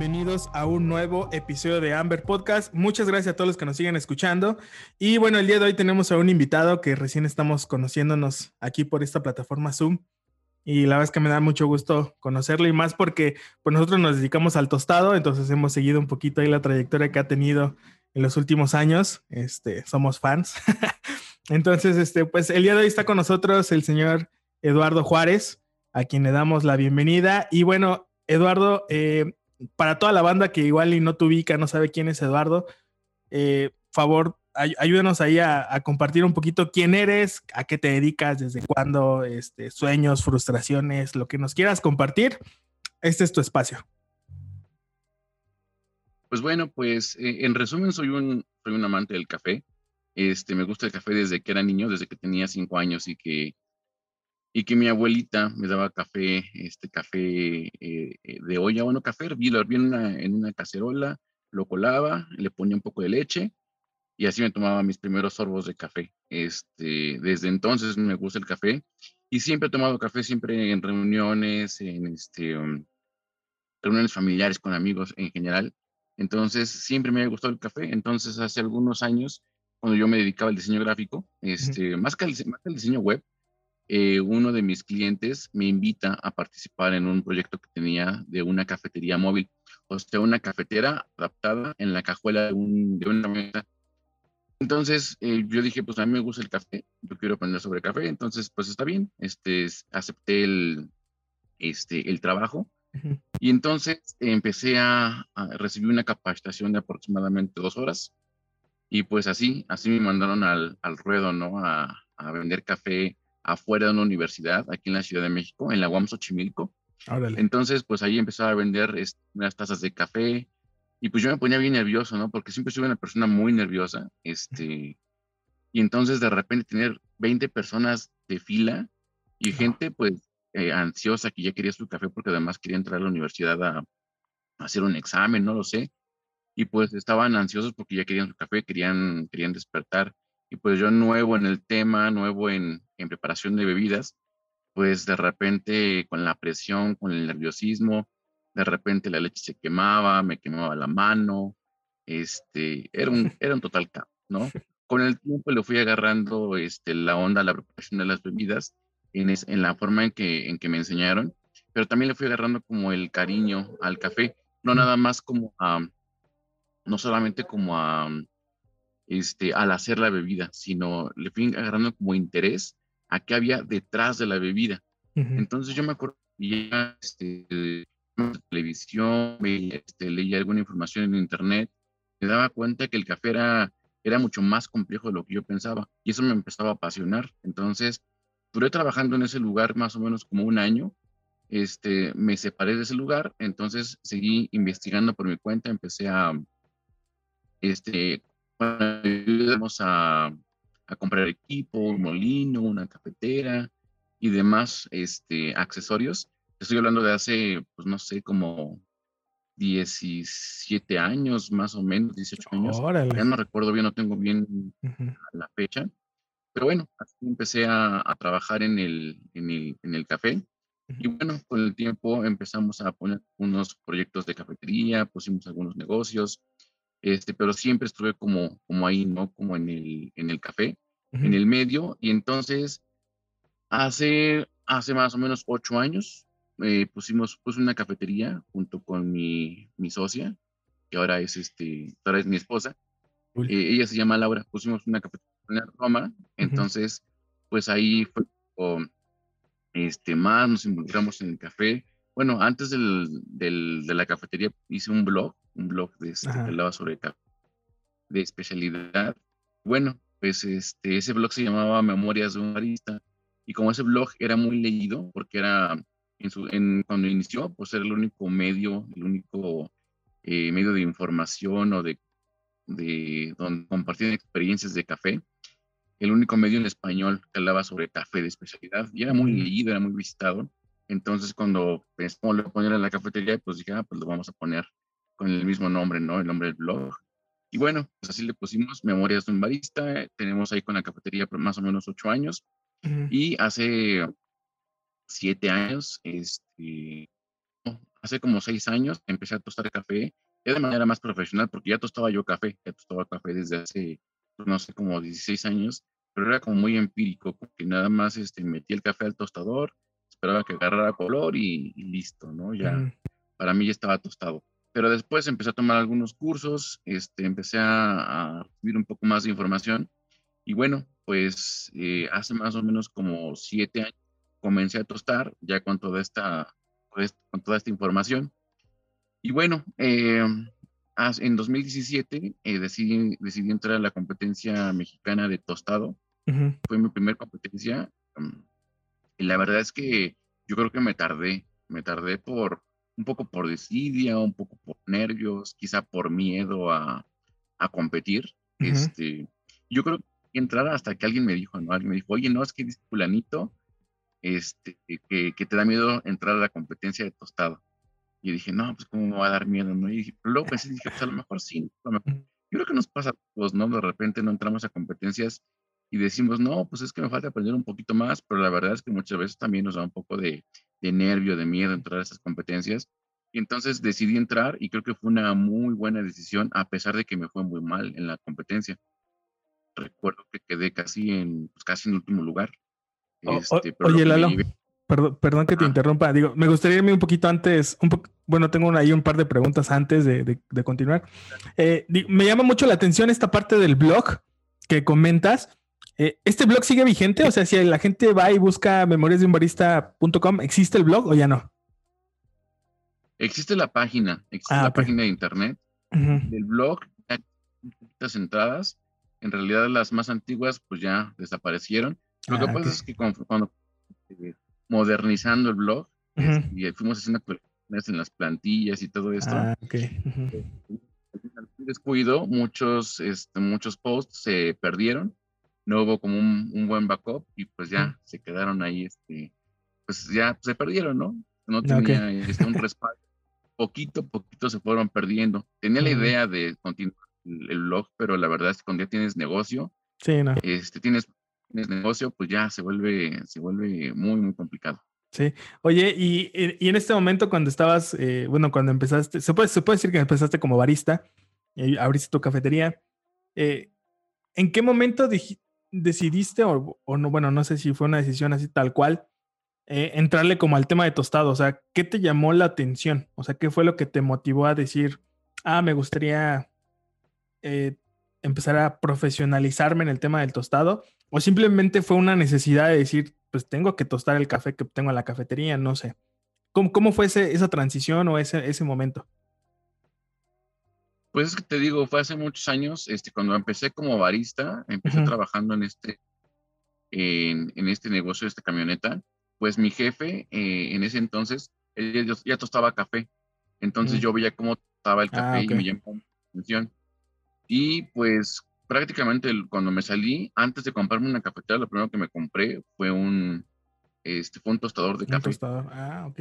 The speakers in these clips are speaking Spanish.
bienvenidos a un nuevo episodio de Amber Podcast. Muchas gracias a todos los que nos siguen escuchando. Y bueno, el día de hoy tenemos a un invitado que recién estamos conociéndonos aquí por esta plataforma Zoom. Y la verdad es que me da mucho gusto conocerlo y más porque pues nosotros nos dedicamos al tostado, entonces hemos seguido un poquito ahí la trayectoria que ha tenido en los últimos años. Este, somos fans. entonces, este, pues el día de hoy está con nosotros el señor Eduardo Juárez, a quien le damos la bienvenida. Y bueno, Eduardo, eh, para toda la banda que igual y no te ubica, no sabe quién es Eduardo, eh, favor, ayúdenos ahí a, compartir un poquito quién eres, a qué te dedicas, desde cuándo, este, sueños, frustraciones, lo que nos quieras compartir. Este es tu espacio. Pues bueno, pues eh, en resumen soy un, soy un amante del café. Este, me gusta el café desde que era niño, desde que tenía cinco años y que y que mi abuelita me daba café, este café eh, eh, de olla, bueno, café hervido, lo hervía en una, en una cacerola, lo colaba, le ponía un poco de leche y así me tomaba mis primeros sorbos de café. Este, desde entonces me gusta el café y siempre he tomado café, siempre en reuniones, en este, um, reuniones familiares con amigos en general. Entonces siempre me ha gustado el café. Entonces hace algunos años, cuando yo me dedicaba al diseño gráfico, este, más, que más que al diseño web, eh, uno de mis clientes me invita a participar en un proyecto que tenía de una cafetería móvil, o sea, una cafetera adaptada en la cajuela de, un, de una mesa. Entonces eh, yo dije, pues a mí me gusta el café, yo quiero aprender sobre café, entonces pues está bien, este, acepté el, este, el trabajo. Y entonces empecé a, recibir una capacitación de aproximadamente dos horas. Y pues así, así me mandaron al, al ruedo, ¿no? A, a vender café afuera de una universidad, aquí en la Ciudad de México, en la UAM Xochimilco. Entonces, pues ahí empezaba a vender unas tazas de café. Y pues yo me ponía bien nervioso, ¿no? Porque siempre soy una persona muy nerviosa, este, y entonces de repente tener 20 personas de fila y gente pues eh, ansiosa que ya quería su café porque además quería entrar a la universidad a, a hacer un examen, no lo sé, y pues estaban ansiosos porque ya querían su café, querían, querían despertar y pues yo nuevo en el tema, nuevo en, en preparación de bebidas, pues de repente con la presión, con el nerviosismo, de repente la leche se quemaba, me quemaba la mano, este, era un, era un total caos, ¿no? Con el tiempo le fui agarrando este, la onda, la preparación de las bebidas, en, en la forma en que, en que me enseñaron, pero también le fui agarrando como el cariño al café, no nada más como a, no solamente como a, este, al hacer la bebida, sino le fui agarrando como interés a qué había detrás de la bebida. Entonces yo me acuerdo que este, televisión, este, leía alguna información en internet, me daba cuenta que el café era, era mucho más complejo de lo que yo pensaba y eso me empezaba a apasionar. Entonces, duré trabajando en ese lugar más o menos como un año. Este, me separé de ese lugar, entonces seguí investigando por mi cuenta, empecé a este, ayudamos a, a, comprar equipo, un molino, una cafetera y demás este, accesorios. Estoy hablando de hace, pues no sé, como 17 años, más o menos, 18 años. Ya no recuerdo bien, no tengo bien la fecha. Pero bueno, así empecé a, a trabajar en el, en el, en el café. Y bueno, con el tiempo empezamos a poner unos proyectos de cafetería, pusimos algunos negocios, este, pero siempre estuve como, como ahí, ¿no? Como en el, en el café, en el medio, y entonces hace, hace más o menos ocho años eh, pusimos puse una cafetería junto con mi, mi socia, que ahora es, este, ahora es mi esposa, eh, ella se llama Laura, pusimos una cafetería en Roma, entonces, pues ahí fue este, más nos involucramos en el café. Bueno, antes del, del, de la cafetería hice un blog un blog de este, que hablaba sobre de especialidad. Bueno, pues este, ese blog se llamaba Memorias de un barista y como ese blog era muy leído porque era en su, en, cuando inició, pues era el único medio, el único eh, medio de información o de, de donde compartían experiencias de café, el único medio en español que hablaba sobre café de especialidad y era muy leído, era muy visitado. Entonces cuando pensamos poner en la cafetería, pues dije, ah, pues lo vamos a poner con el mismo nombre, ¿no? El nombre del blog. Y bueno, pues así le pusimos Memorias de un barista. Tenemos ahí con la cafetería por más o menos ocho años. Y hace siete años, este, hace como seis años empecé a tostar café ya de manera más profesional, porque ya tostaba yo café, ya tostaba café desde hace, pues, no sé, como 16 años, pero era como muy empírico, porque nada más este, metí el café al tostador, esperaba que agarrara color y, listo, ¿no? Ya, para mí ya estaba tostado. Pero después empecé a tomar algunos cursos, este, empecé a, recibir un poco más de información y bueno, pues eh, hace más o menos como siete años comencé a tostar ya con toda esta, pues, con toda esta información. Y bueno, eh, en 2017 eh, decidí, decidí entrar a la competencia mexicana de tostado. Fue mi primera competencia. Mm, y la verdad es que yo creo que me tardé, me tardé por un poco por desidia, un poco por nervios, quizá por miedo a, a competir. este, yo creo que entrar hasta que alguien me dijo, ¿no? Alguien me dijo, oye, no, es que dice fulanito este, que, que, te da miedo entrar a la competencia de tostado. Y dije, no, pues cómo me va a dar miedo, ¿no? Y dije, pero luego pensé, dije, pues a lo mejor sí. Yo creo que nos pasa a todos, ¿no? De repente no entramos a competencias y decimos, no, pues es que me falta aprender un poquito más, pero la verdad es que muchas veces también nos da un poco de, de nervio, de miedo entrar a esas competencias. Y entonces decidí entrar y creo que fue una muy buena decisión, a pesar de que me fue muy mal en la competencia. Recuerdo que quedé casi en, pues casi en último lugar. Este, oye, Lalo. Perdón, que te interrumpa. Digo, me gustaría irme un poquito antes, un bueno, tengo ahí un par de preguntas antes de, continuar. Eh, me llama mucho la atención esta parte del blog que comentas. Eh, ¿Este blog sigue vigente? O sea, si la gente va y busca memoriasdeunbarista.com, ¿existe el blog o ya no? Existe la página, existe ah, la página de internet. El blog, las entradas, en realidad las más antiguas pues ya desaparecieron. Lo que ah, pasa es que cuando eh, modernizando el blog y fuimos haciendo actualizaciones en las plantillas y todo esto. Ah, okay. descuido, muchos, este, muchos posts se perdieron, no hubo como un, buen backup y pues ya se quedaron ahí, este, pues ya se perdieron, ¿no? No ah, tenía este, un respaldo. Poquito, poquito se fueron perdiendo. Tenía la idea de continuar el, blog, pero la verdad es que cuando ya tienes negocio, sí, no. este, tienes el negocio, pues ya se vuelve, se vuelve muy, muy complicado. Sí. Oye, y, y en este momento cuando estabas, eh, bueno, cuando empezaste, se puede, se puede decir que empezaste como barista, y abriste tu cafetería. Eh, ¿En qué momento decidiste, o, o, no, bueno, no sé si fue una decisión así tal cual, eh, entrarle como al tema de tostado? O sea, ¿qué te llamó la atención? O sea, ¿qué fue lo que te motivó a decir, ah, me gustaría empezar a profesionalizarme en el tema del tostado? ¿O simplemente fue una necesidad de decir, pues tengo que tostar el café que tengo en la cafetería? No sé. ¿Cómo, cómo fue esa transición o ese, ese momento? Pues es que te digo, fue hace muchos años, este, cuando empecé como barista, empecé trabajando en este, en, en, este negocio, esta camioneta, pues mi jefe eh, en ese entonces, él ya, tostaba café. Entonces yo veía cómo tostaba el ah, café y me llamó la atención. Y pues prácticamente cuando me salí, antes de comprarme una cafetera, lo primero que me compré fue un, este, fue un tostador de café. Tostador. Ah, ok.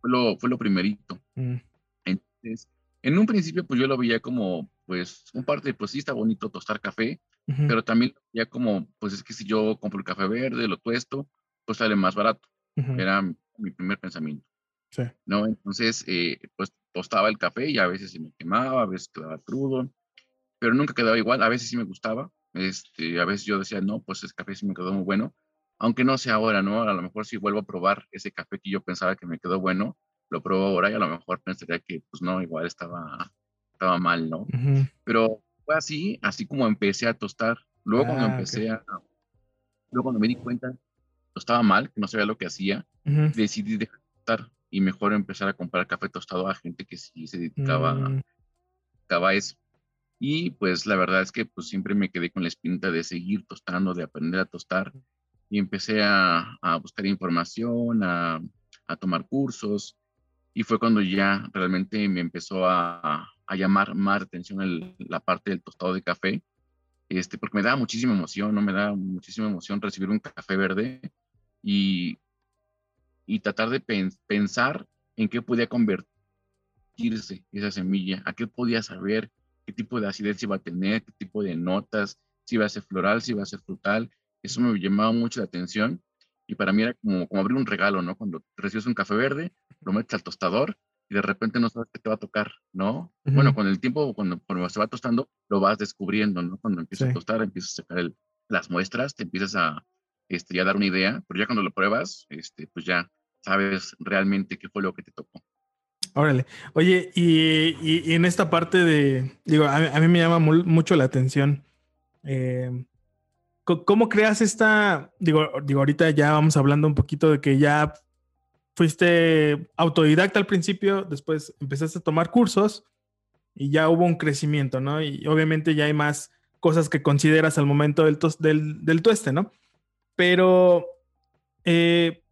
Fue lo, fue lo primerito. Mm. Entonces, en un principio, pues yo lo veía como, pues, un parte, pues sí está bonito tostar café, pero también ya como, pues es que si yo compro el café verde, lo tuesto, pues sale más barato. Era mi primer pensamiento. Sí. ¿No? Entonces, eh, pues tostaba el café y a veces se me quemaba, a veces quedaba crudo pero nunca quedaba igual. A veces sí me gustaba, este, a veces yo decía, no, pues ese café sí me quedó muy bueno, aunque no sé ahora, ¿no? A lo mejor si vuelvo a probar ese café que yo pensaba que me quedó bueno, lo pruebo ahora y a lo mejor pensaría que, pues no, igual estaba, estaba mal, ¿no? Pero fue así, así como empecé a tostar. Luego cuando ah, empecé a, luego cuando me di cuenta estaba mal, que no sabía lo que hacía, decidí dejar de tostar y mejor empezar a comprar café tostado a gente que sí se dedicaba, mm. a eso. Y pues la verdad es que pues siempre me quedé con la espinita de seguir tostando, de aprender a tostar. Y empecé a, a buscar información, a, a, tomar cursos. Y fue cuando ya realmente me empezó a, a llamar más atención la parte del tostado de café. Este, porque me da muchísima emoción, ¿no? Me da muchísima emoción recibir un café verde y, y tratar de pensar en qué podía convertirse esa semilla, a qué podía saber, qué tipo de acidez iba a tener, qué tipo de notas, si iba a ser floral, si iba a ser frutal. Eso me llamaba mucho la atención y para mí era como, como abrir un regalo, ¿no? Cuando recibes un café verde, lo metes al tostador y de repente no sabes qué te va a tocar, ¿no? Bueno, con el tiempo, cuando, cuando, se va tostando, lo vas descubriendo, ¿no? Cuando empieza a tostar, empiezas a sacar las muestras, te empiezas a este, ya dar una idea, pero ya cuando lo pruebas, este, pues ya sabes realmente qué fue lo que te tocó. Órale. Oye, y, y, en esta parte de, digo, a, mí me llama mucho la atención. Eh, ¿Cómo creas esta, digo, digo, ahorita ya vamos hablando un poquito de que ya fuiste autodidacta al principio, después empezaste a tomar cursos y ya hubo un crecimiento, ¿no? Y obviamente ya hay más cosas que consideras al momento del, del, del tueste, ¿no? Pero eh,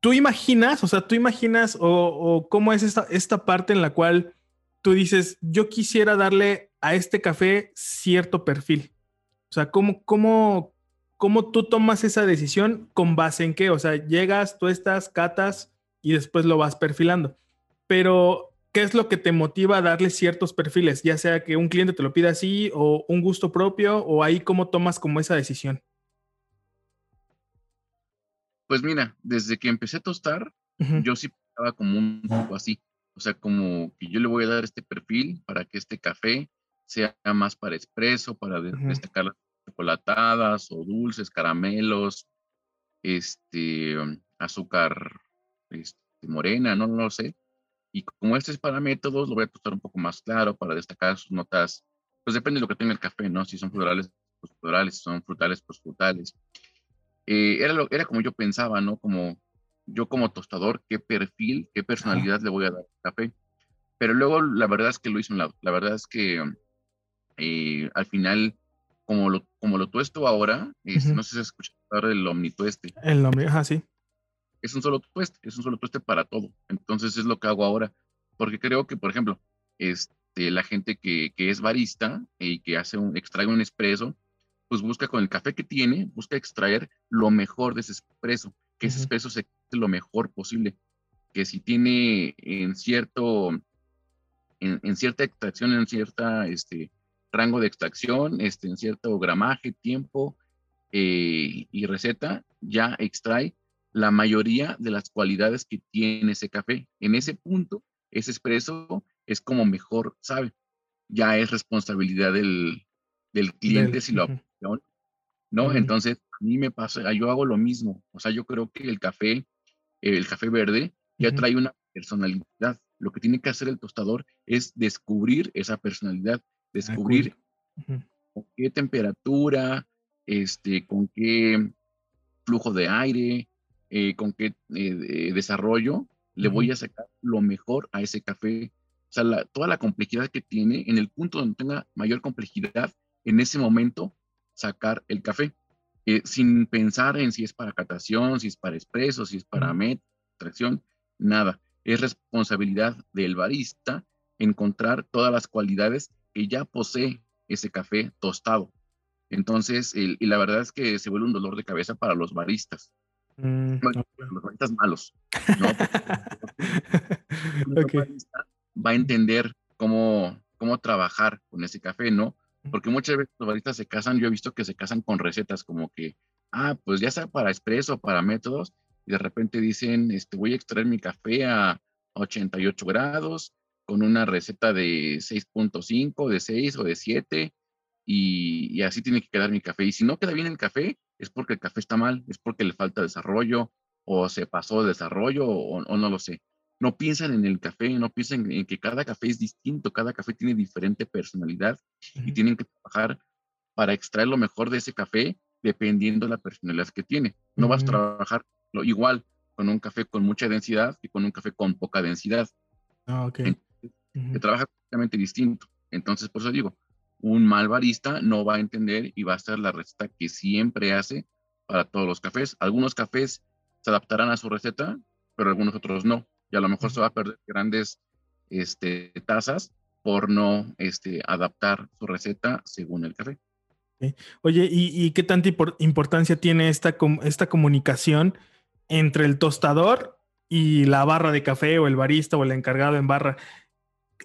tú imaginas, o sea, tú imaginas o, cómo es esta, esta parte en la cual tú dices, yo quisiera darle a este café cierto perfil. O sea, ¿cómo, cómo, cómo tú tomas esa decisión con base en qué? O sea, llegas, tú estás, catas y después lo vas perfilando. Pero, ¿qué es lo que te motiva a darle ciertos perfiles? Ya sea que un cliente te lo pida así o un gusto propio o ahí cómo tomas como esa decisión. Pues mira, desde que empecé a tostar, yo sí estaba como un poco así. O sea, como que yo le voy a dar este perfil para que este café sea más para expreso, para destacar las chocolatadas o dulces, caramelos, este, azúcar este, morena, no, lo sé. Y como este es para métodos, lo voy a tostar un poco más claro para destacar sus notas. Pues depende de lo que tenga el café, ¿no? Si son florales, pues florales, si son frutales, pues frutales. Eh, era, lo, era como yo pensaba, ¿no? Como yo como tostador, qué perfil, qué personalidad le voy a dar al café. Pero luego la verdad es que lo hice un lado. La verdad es que eh, al final, como lo, como lo tuesto ahora, este, no sé si escuchado hablar del omnitueste. El omni, ajá, sí es un solo tueste, es un solo tueste para todo. Entonces es lo que hago ahora, porque creo que, por ejemplo, este, la gente que, que es barista y que hace un, extrae un espresso, pues busca con el café que tiene, busca extraer lo mejor de ese espresso, que ese espresso se lo mejor posible, que si tiene en cierto, en, cierta extracción, en cierta, este, rango de extracción, este, en cierto gramaje, tiempo eh, y receta, ya extrae la mayoría de las cualidades que tiene ese café. En ese punto, ese espresso es como mejor sabe. Ya es responsabilidad del, cliente si lo aplica ¿no? Entonces, a mí me pasa, yo hago lo mismo. O sea, yo creo que el café, el café verde, ya trae una personalidad. Lo que tiene que hacer el tostador es descubrir esa personalidad, descubrir con qué temperatura, este, con qué flujo de aire, eh, con qué eh, desarrollo le voy a sacar lo mejor a ese café. O sea, toda la complejidad que tiene, en el punto donde tenga mayor complejidad, en ese momento sacar el café, eh, sin pensar en si es para catación, si es para expreso, si es para met, extracción, nada. Es responsabilidad del barista encontrar todas las cualidades que ya posee ese café tostado. Entonces, y la verdad es que se vuelve un dolor de cabeza para los baristas. Mm, los baristas malos, ¿no? va a entender cómo, cómo trabajar con ese café, ¿no? Porque muchas veces los baristas se casan, yo he visto que se casan con recetas como que, ah, pues ya sea para expreso, para métodos, y de repente dicen, este, voy a extraer mi café a 88 grados con una receta de 6.5, de 6 o de 7, y, y, así tiene que quedar mi café. Y si no queda bien el café, es porque el café está mal, es porque le falta desarrollo o se pasó de desarrollo o, no lo sé. No piensan en el café, no piensan en que cada café es distinto, cada café tiene diferente personalidad y tienen que trabajar para extraer lo mejor de ese café dependiendo de la personalidad que tiene. No vas a trabajar lo igual con un café con mucha densidad que con un café con poca densidad. Ah, ok. Se trabaja completamente distinto. Entonces, por eso digo, un mal barista no va a entender y va a hacer la receta que siempre hace para todos los cafés. Algunos cafés se adaptarán a su receta, pero algunos otros no. Y a lo mejor se va a perder grandes este, tazas por no este, adaptar su receta según el café. Oye, ¿y, qué tanta importancia tiene esta, esta comunicación entre el tostador y la barra de café o el barista o el encargado en barra?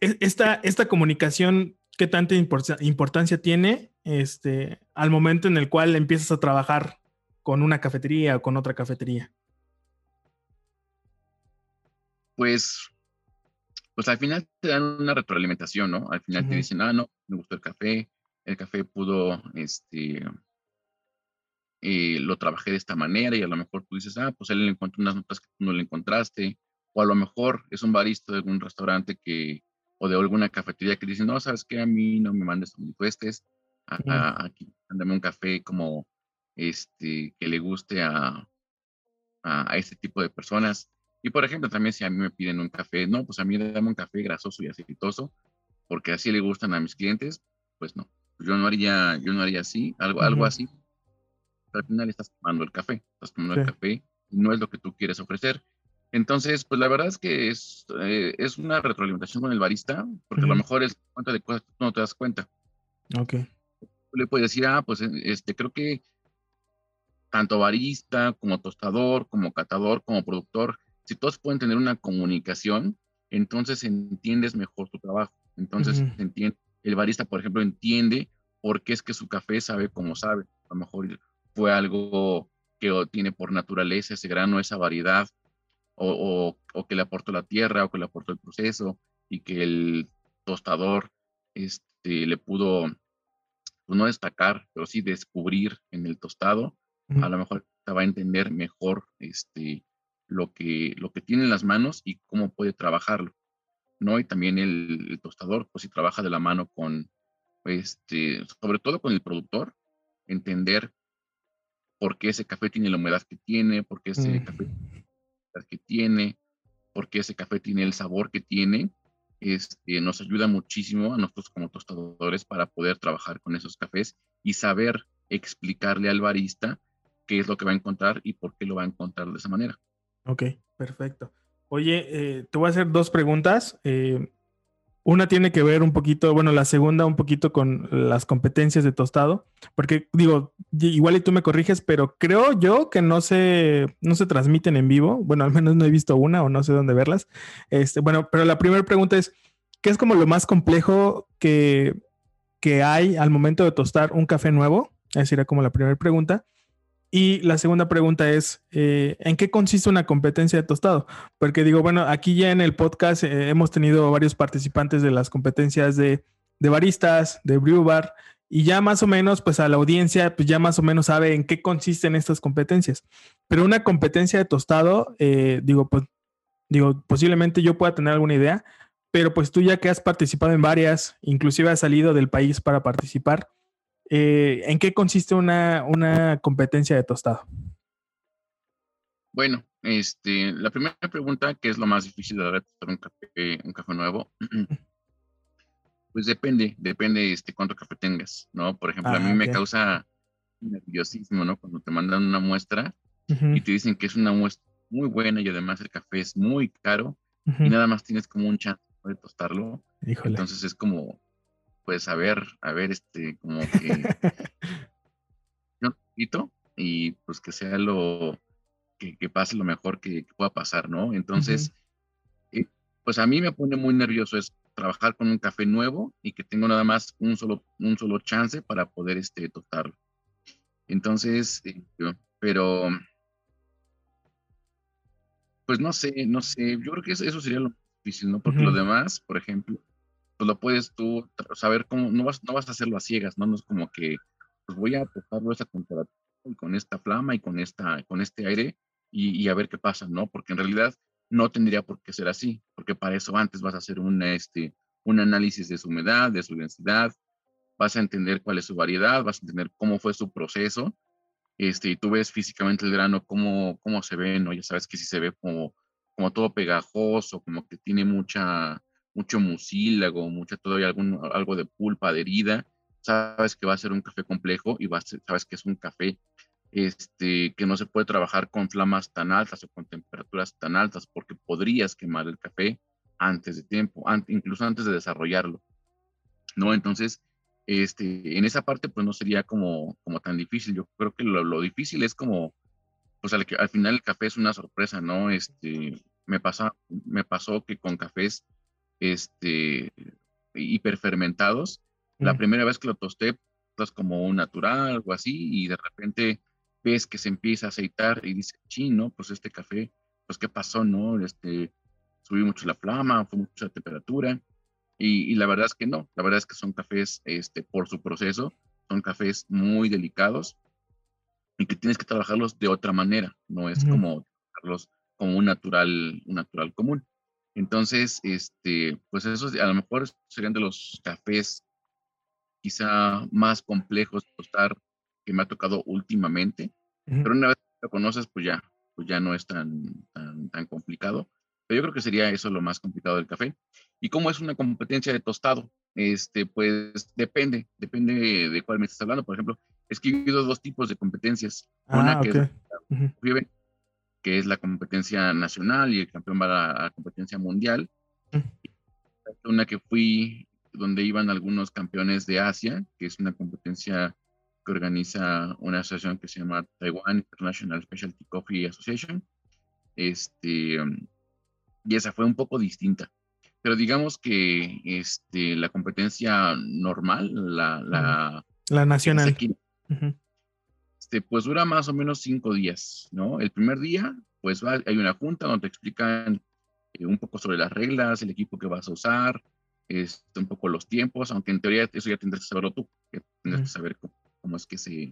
E, esta, esta comunicación qué tanta importancia tiene este, al momento en el cual empiezas a trabajar con una cafetería o con otra cafetería? Pues pues al final te dan una retroalimentación, ¿no? Al final te dicen, ah, no, me gustó el café, el café pudo, este, eh, lo trabajé de esta manera y a lo mejor tú dices, ah, pues él le encontró unas notas que tú no le encontraste, o a lo mejor es un barista de algún restaurante que, o de alguna cafetería que dice, no, sabes que a mí no me mandes ni cuestes, aquí, mándame un café como este, que le guste a, a, este tipo de personas. Y por ejemplo, también si a mí me piden un café, no, pues a mí dame un café grasoso y aceitoso, porque así le gustan a mis clientes, pues no, yo no haría, yo no haría así, algo, algo así. al final estás tomando el café, estás tomando el café no es lo que tú quieres ofrecer. Entonces, pues la verdad es que es, eh, es una retroalimentación con el barista, porque a lo mejor es cuenta de cosas que tú no te das cuenta. Ok. Le puedes decir, ah, pues este, creo que tanto barista como tostador, como catador, como productor, si todos pueden tener una comunicación, entonces entiendes mejor tu trabajo. Entonces, entiende, el barista, por ejemplo, entiende por qué es que su café sabe como sabe. A lo mejor fue algo que tiene por naturaleza ese grano, esa variedad, o, que le aportó la tierra, o que le aportó el proceso, y que el tostador este, le pudo, pues, no destacar, pero sí descubrir en el tostado a lo mejor va a entender mejor este, lo, que, lo que tiene en las manos y cómo puede trabajarlo, ¿no? Y también el, tostador, pues si trabaja de la mano con, este, sobre todo con el productor, entender por qué ese café tiene la humedad que tiene, por qué ese café que tiene, por qué ese café tiene el sabor que tiene, este, nos ayuda muchísimo a nosotros como tostadores para poder trabajar con esos cafés y saber explicarle al barista qué es lo que va a encontrar y por qué lo va a encontrar de esa manera. Ok, perfecto. Oye, eh, te voy a hacer dos preguntas. Eh, una tiene que ver un poquito, bueno, la segunda un poquito con las competencias de tostado, porque digo, igual y tú me corriges, pero creo yo que no se, no se transmiten en vivo. Bueno, al menos no he visto una o no sé dónde verlas. Este, bueno, pero la primera pregunta es, ¿qué es como lo más complejo que, que hay al momento de tostar un café nuevo? Esa era como la primera pregunta. Y la segunda pregunta es, eh, ¿en qué consiste una competencia de tostado? Porque digo, bueno, aquí ya en el podcast eh, hemos tenido varios participantes de las competencias de, baristas, de brew bar, y ya más o menos, pues a la audiencia, pues ya más o menos sabe en qué consisten estas competencias. Pero una competencia de tostado, eh, digo, pues, digo, posiblemente yo pueda tener alguna idea, pero pues tú ya que has participado en varias, inclusive has salido del país para participar, eh, ¿En qué consiste una, una competencia de tostado? Bueno, este, la primera pregunta, ¿qué es lo más difícil de tostar un café, un café nuevo? Pues depende, depende este, cuánto café tengas, ¿no? Por ejemplo, a mí ah, me causa nerviosismo, ¿no? Cuando te mandan una muestra y te dicen que es una muestra muy buena y además el café es muy caro y nada más tienes como un chance de tostarlo. Entonces es como, pues a ver, a ver, este, como que un poquito y pues que sea lo, que, pase lo mejor que, pueda pasar, ¿no? Entonces, eh, pues a mí me pone muy nervioso es trabajar con un café nuevo y que tengo nada más un solo, un solo chance para poder, este, tocarlo. Entonces, eh, pero, pues no sé, no sé, yo creo que eso, sería lo difícil, ¿no? Porque lo demás, por ejemplo, pues lo puedes tú saber cómo, no vas, no vas a hacerlo a ciegas, ¿no? No es como que, pues voy a tocarlo esa temperatura y con esta flama y con, esta, con este aire y, a ver qué pasa, ¿no? Porque en realidad no tendría por qué ser así, porque para eso antes vas a hacer un, este, un análisis de su humedad, de su densidad, vas a entender cuál es su variedad, vas a entender cómo fue su proceso, este, y tú ves físicamente el grano, cómo, cómo se ve, ¿no? Ya sabes que si se ve como, como todo pegajoso, como que tiene mucha, mucho mucílago, mucho todavía algún, algo de pulpa adherida, sabes que va a ser un café complejo y vas, sabes que es un café este, que no se puede trabajar con flamas tan altas o con temperaturas tan altas porque podrías quemar el café antes de tiempo, incluso antes de desarrollarlo. ¿No? Entonces, este, en esa parte pues no sería como, como tan difícil. Yo creo que lo, difícil es como, pues al, al, final el café es una sorpresa, ¿no? Este, me, pasa, me pasó que con cafés este, hiperfermentados. La mm. primera vez que lo tosté, pues como un natural, algo así, y de repente ves que se empieza a aceitar y dices, chino, pues este café, pues qué pasó, ¿no? Este, subió mucho la flama, fue mucha temperatura. Y, la verdad es que no, la verdad es que son cafés, este, por su proceso, son cafés muy delicados y que tienes que trabajarlos de otra manera, no es como trabajarlos como un natural, un natural común. Entonces, este, pues esos a lo mejor serían de los cafés quizá más complejos de tostar que me ha tocado últimamente, pero una vez que lo conoces, pues ya, pues ya no es tan, tan, tan complicado. Pero yo creo que sería eso lo más complicado del café. ¿Y cómo es una competencia de tostado? Este, pues depende, depende de cuál me estás hablando. Por ejemplo, he escrito dos tipos de competencias. una ah, que es que es la competencia nacional y el campeón va a la competencia mundial. Una que fui donde iban algunos campeones de Asia, que es una competencia que organiza una asociación que se llama Taiwan International Specialty Coffee Association. Este, y esa fue un poco distinta. Pero digamos que este, la competencia normal, la, la, la nacional, este, pues dura más o menos cinco días, ¿no? El primer día, pues hay una junta donde te explican eh, un poco sobre las reglas, el equipo que vas a usar, este, un poco los tiempos, aunque en teoría eso ya tendrás que saberlo tú, que tendrás que saber cómo, es que se,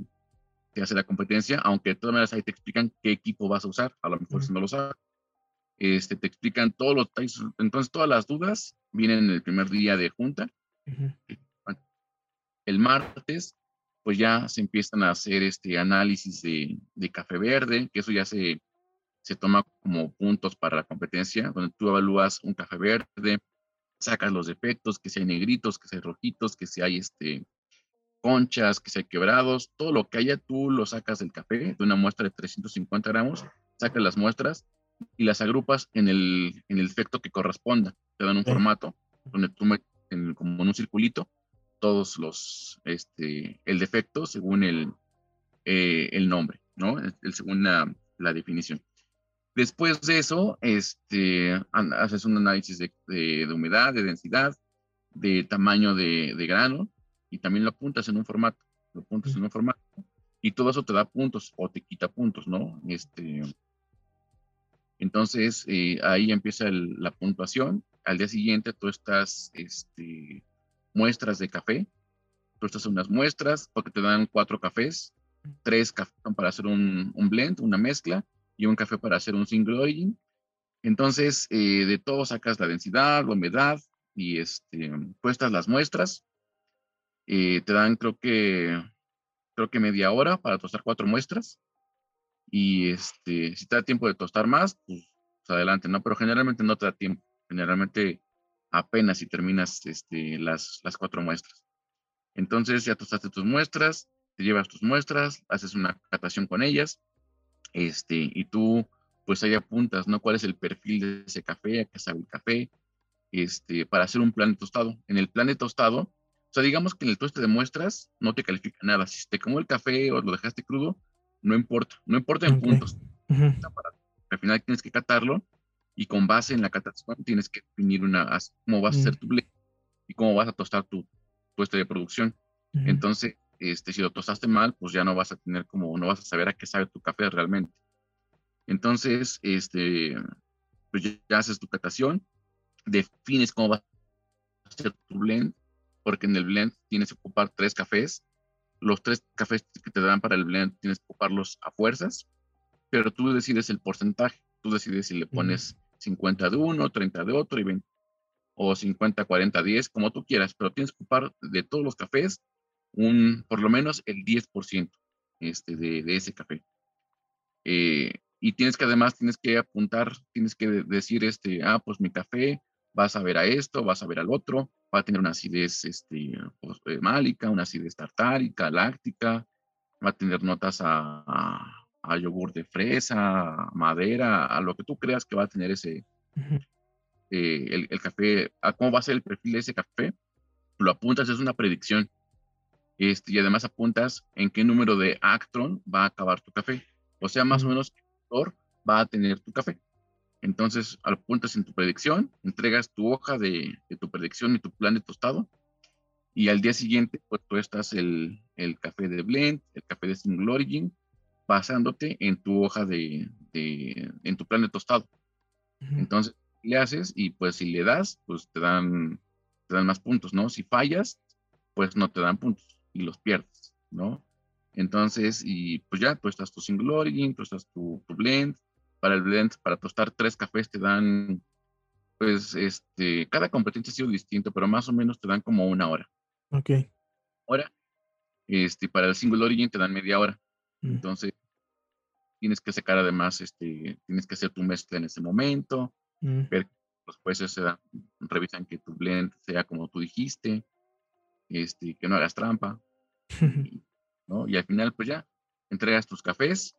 se, hace la competencia, aunque de todas maneras ahí te explican qué equipo vas a usar, a lo mejor si no lo sabes. Este, te explican todos los entonces todas las dudas vienen en el primer día de junta. El martes, pues ya se empiezan a hacer este análisis de, de café verde, que eso ya se, se toma como puntos para la competencia, donde tú evalúas un café verde, sacas los defectos, que si hay negritos, que si hay rojitos, que si hay este, conchas, que si hay quebrados, todo lo que haya, tú lo sacas del café de una muestra de 350 gramos, sacas las muestras y las agrupas en el, en el efecto que corresponda. Te dan un formato donde tú metes como en un circulito todos los, este, el defecto según el, eh, el nombre, ¿no? El, según la, la, definición. Después de eso, este, haces un análisis de, de, humedad, de densidad, de tamaño de, de, grano y también lo apuntas en un formato, lo apuntas en un formato y todo eso te da puntos o te quita puntos, ¿no? Este, entonces, eh, ahí empieza la puntuación. Al día siguiente, tú estás, este, muestras de café. Tú estás en unas muestras porque te dan cuatro cafés, tres cafés para hacer un, blend, una mezcla, y un café para hacer un single origin. Entonces, eh, de todo sacas la densidad, la humedad, y este, las muestras. Eh, te dan, creo que, creo que media hora para tostar cuatro muestras. Y este, si te da tiempo de tostar más, pues, pues, adelante, ¿no? Pero generalmente no te da tiempo. Generalmente apenas si terminas este, las, las cuatro muestras. Entonces ya tostaste tus muestras, te llevas tus muestras, haces una catación con ellas, este, y tú pues ahí apuntas, ¿no? ¿Cuál es el perfil de ese café? ¿A qué sabe el café? Este, para hacer un plan de tostado. En el plan de tostado, o sea, digamos que en el tueste de muestras no te califica nada. Si te comió el café o lo dejaste crudo, no importa, no importa en puntos. al final tienes que catarlo y con base en la catación tienes que definir una, cómo vas a hacer tu blend y cómo vas a tostar tu puesto de producción. Entonces, este, si lo tostaste mal, pues ya no vas a tener como, no vas a saber a qué sabe tu café realmente. Entonces, este, pues ya haces tu catación, defines cómo vas a hacer tu blend, porque en el blend tienes que ocupar tres cafés los tres cafés que te dan para el blend tienes que ocuparlos a fuerzas, pero tú decides el porcentaje. Tú decides si le pones 50 de uno, 30 de otro y 20, o 50, 40, 10, como tú quieras, pero tienes que ocupar de todos los cafés un, por lo menos el 10% este, de, de ese café. Eh, y tienes que además, tienes que apuntar, tienes que decir, este, ah, pues mi café vas a ver a esto, vas a ver al otro, va a tener una acidez este, pues, eh, málica, una acidez tartárica, láctica, va a tener notas a, yogur de fresa, madera, a lo que tú creas que va a tener ese, eh, el, el, café, a cómo va a ser el perfil de ese café, lo apuntas, es una predicción. Este, y además apuntas en qué número de Actron va a acabar tu café. O sea, más o menos qué va a tener tu café. Entonces, apuntas en tu predicción, entregas tu hoja de, tu predicción y tu plan de tostado. Y al día siguiente, pues tú estás el, el café de blend, el café de single origin, basándote en tu hoja de, de en tu plan de tostado. Entonces, le haces y pues si le das, pues te dan, te dan más puntos, ¿no? Si fallas, pues no te dan puntos y los pierdes, ¿no? Entonces, y pues ya, pues estás tu single origin, tú estás tu, tu blend. Para el blend, para tostar tres cafés te dan, pues, este, cada competencia ha sido distinto, pero más o menos te dan como una hora. Ok. Hora. Este, para el single origin te dan media hora. Mm. Entonces, tienes que sacar además, este, tienes que hacer tu mezcla en ese momento, Mm. ver que los jueces se revisan que tu blend sea como tú dijiste, este, que no hagas trampa, y, ¿no? Y al final, pues ya, entregas tus cafés,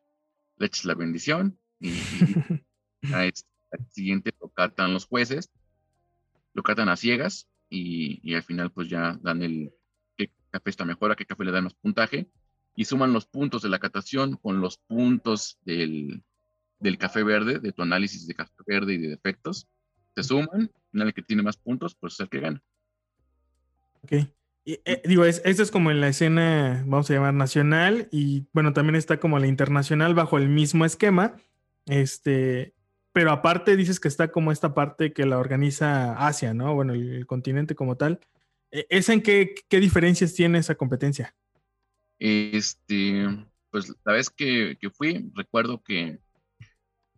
le echas la bendición y, y a este- al siguiente lo catan los jueces, lo catan a ciegas y, y al final pues ya dan el qué café está mejor, a qué café le dan más puntaje y suman los puntos de la catación con los puntos del, del café verde, de tu análisis de café verde y de defectos. Se suman, final el que tiene más puntos pues es el que gana. Ok. Y, eh, digo, es, esto es como en la escena, vamos a llamar nacional, y bueno, también está como la internacional bajo el mismo esquema. Este, pero aparte dices que está como esta parte que la organiza Asia, ¿no? Bueno, el, el continente como tal. Eh, ¿Esa en qué, qué diferencias tiene esa competencia? Este, pues la vez que, que fui, recuerdo que,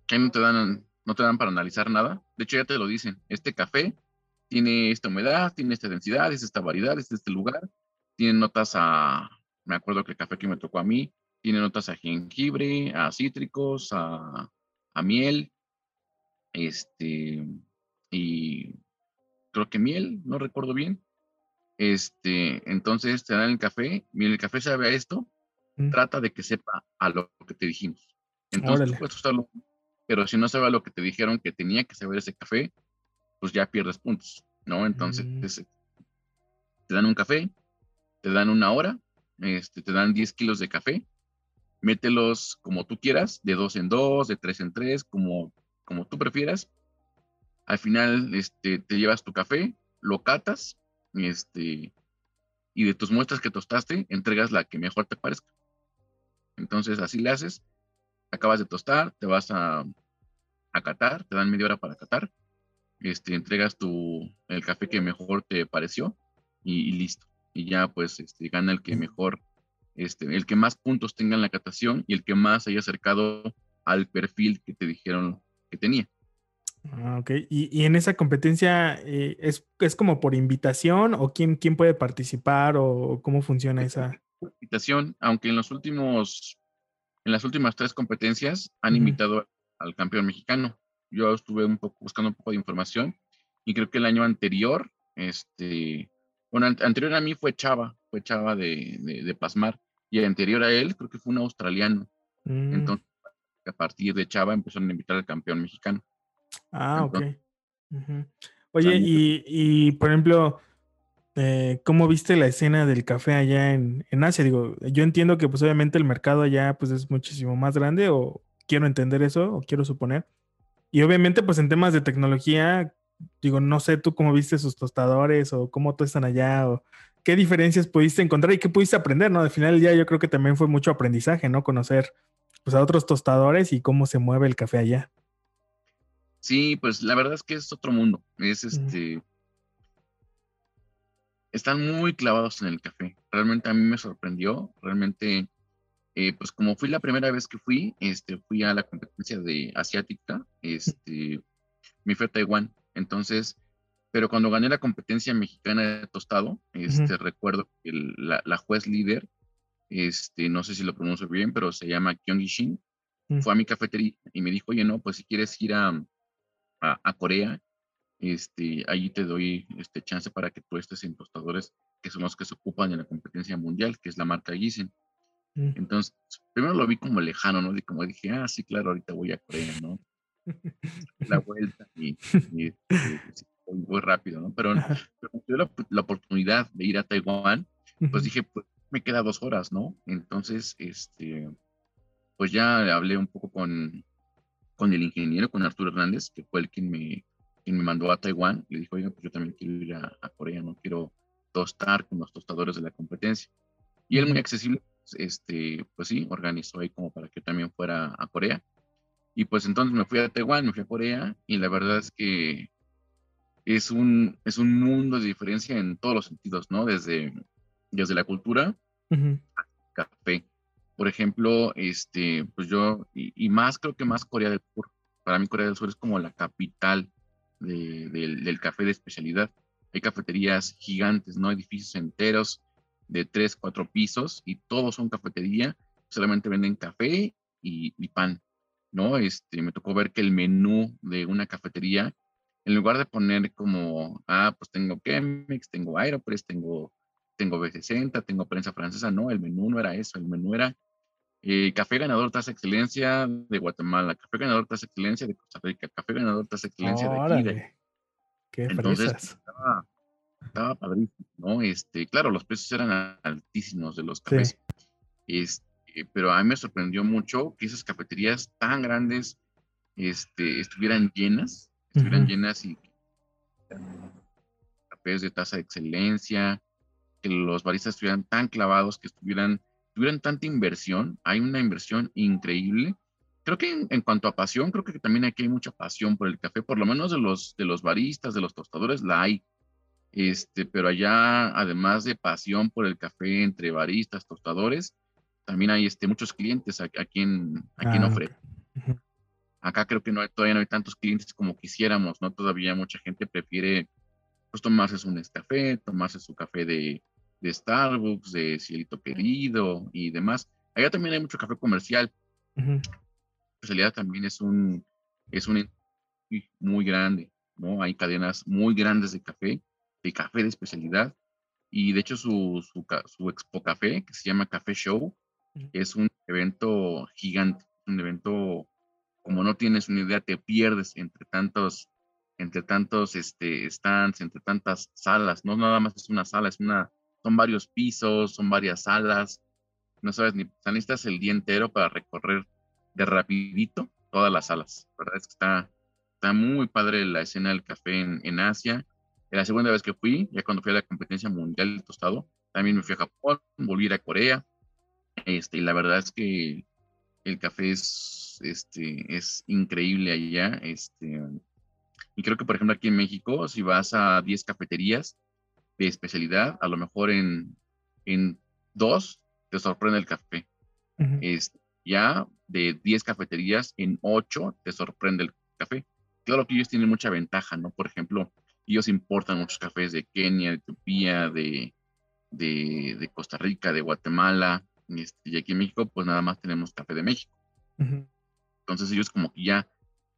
que no te dan, no te dan para analizar nada. De hecho, ya te lo dicen. Este café tiene esta humedad, tiene esta densidad, es esta variedad, es este lugar. Tiene notas a, me acuerdo que el café que me tocó a mí, tiene notas a jengibre, a cítricos, a, a miel, este, y creo que miel, no recuerdo bien. Este, entonces te dan el café, mira, el café sabe a esto, Mm. trata de que sepa a lo que te dijimos. Entonces Órale. tú puedes usarlo, pero si no sabe a lo que te dijeron que tenía que saber ese café, pues ya pierdes puntos, ¿no? Entonces Mm. es- te dan un café, te dan una hora, este, te dan 10 kilos de café, mételos como tú quieras, de dos en dos, de tres en tres, como, como tú prefieras. Al final este, te llevas tu café, lo catas, este, y de tus muestras que tostaste, entregas la que mejor te parezca. Entonces así le haces, acabas de tostar, te vas a, a catar, te dan media hora para catar, este, entregas tu, el café que mejor te pareció y, y listo. Y ya pues este, gana el que mejor, este, el que más puntos tenga en la catación y el que más haya acercado al perfil que te dijeron que tenía. Ah, ok. ¿Y, y en esa competencia eh, ¿es, es como por invitación o quién, quién puede participar o cómo funciona esa? invitación, aunque en los últimos, en las últimas tres competencias han invitado al campeón mexicano. Yo estuve un poco buscando un poco de información y creo que el año anterior, este, bueno, an- anterior a mí fue Chava, fue Chava de, de, de Pasmar y el anterior a él creo que fue un australiano. Mm, Entonces, a partir de Chava empezaron a invitar al campeón mexicano. Ah, ok. entonces- Ujú. Oye, y, y, por ejemplo, eh, ¿cómo viste la escena del café allá en, en Asia? Digo, yo entiendo que pues obviamente el mercado allá pues es muchísimo más grande o quiero entender eso o quiero suponer. Y obviamente pues en temas de tecnología, digo, no sé tú cómo viste sus tostadores o cómo tostan allá o qué diferencias pudiste encontrar y qué pudiste aprender, ¿no? Al final del día yo creo que también fue mucho aprendizaje, ¿no? Conocer pues a otros tostadores y cómo se mueve el café allá. Sí, pues la verdad es que es otro mundo. Es Ujú. este. Están muy clavados en el café. Realmente a mí me sorprendió. Realmente, eh, pues como fui la primera vez que fui, este, fui a la competencia de asiática, este, me fui a Taiwán. Entonces, pero cuando gané la competencia mexicana de tostado, este, recuerdo que el- la, la juez líder, este, no sé si lo pronuncio bien, pero se llama Kyung Shin, Mm. fue a mi cafetería y me dijo, oye, no, pues si quieres ir a, a, a Corea, este, ahí te doy este chance para que tú estés en tostadores que son los que se ocupan en la competencia mundial, que es la marca Gizen. Mm. Entonces, primero lo vi como lejano, ¿no? Y como dije, ah, sí, claro, ahorita voy a Corea, ¿no? La vuelta y, y, este, sí, voy, voy rápido, ¿no? Pero, pero tuve la, la oportunidad de ir a Taiwán, pues dije, pues me queda dos horas, ¿no? Entonces, este, pues ya hablé un poco con, con el ingeniero, con Arturo Hernández, que fue el quien me, quien me mandó a Taiwán. Le dijo, oiga, pues yo también quiero ir a, a Corea, no quiero tostar con los tostadores de la competencia. Y él muy accesible, pues, este, pues sí, organizó ahí como para que también fuera a Corea. Y pues entonces me fui a Taiwán, me fui a Corea y la verdad es que es un, es un mundo de diferencia en todos los sentidos, ¿no? Desde, desde la cultura, café. Por ejemplo, este, pues yo, y, más creo que más Corea del Sur. Para mí Corea del Sur es como la capital del café de especialidad. Hay cafeterías gigantes, ¿no? Edificios enteros de tres, cuatro pisos y todos son cafetería. Solamente venden café y, y pan, ¿no? Este, me tocó ver que el menú de una cafetería en lugar de poner como, ah, pues tengo Chemex, tengo Aeropress, tengo, tengo B60, tengo prensa francesa, no, el menú no era eso, el menú era eh, café ganador tasa excelencia de Guatemala, café ganador tasa excelencia de Costa Rica, café ganador tasa excelencia de aquí. Qué Entonces, estaba, estaba, padrísimo, ¿no? Este, claro, los precios eran altísimos de los cafés. Este, pero a mí me sorprendió mucho que esas cafeterías tan grandes este, estuvieran llenas estuvieran llenas y cafés de tasa de excelencia, que los baristas estuvieran tan clavados, que estuvieran, tuvieran tanta inversión. Hay una inversión increíble. Creo que en, cuanto a pasión, creo que también aquí hay mucha pasión por el café, por lo menos de los, de los baristas, de los tostadores, la hay. Este, pero allá, además de pasión por el café entre baristas, tostadores, también hay este, muchos clientes a, quien, a quien ah, Acá creo que no todavía no hay tantos clientes como quisiéramos, ¿no? Todavía mucha gente prefiere pues tomarse un café, tomarse su café de, de, Starbucks, de Cielito Querido y demás. Allá también hay mucho café comercial. En realidad también es un, es un muy grande, ¿no? Hay cadenas muy grandes de café, de café de especialidad. Y de hecho su, su, su Expo Café, que se llama Café Show, es un evento gigante, un evento como no tienes una idea, te pierdes entre tantos, entre tantos este, stands, entre tantas salas. No nada más es una sala, es una, son varios pisos, son varias salas. No sabes ni, necesitas el día entero para recorrer de rapidito todas las salas. La verdad es que está, está muy padre la escena del café en, en Asia. La segunda vez que fui, ya cuando fui a la competencia mundial del tostado, también me fui a Japón, volví a Corea. Este, y la verdad es que el café es, este, es increíble allá. Este, y creo que, por ejemplo, aquí en México, si vas a 10 cafeterías de especialidad, a lo mejor en, en dos te sorprende el café. es, ya de 10 cafeterías, en 8 te sorprende el café. Claro que ellos tienen mucha ventaja, ¿no? Por ejemplo, ellos importan muchos cafés de Kenia, de Etiopía, de, de, de Costa Rica, de Guatemala, este, y aquí en México, pues nada más tenemos café de México. Entonces ellos como que ya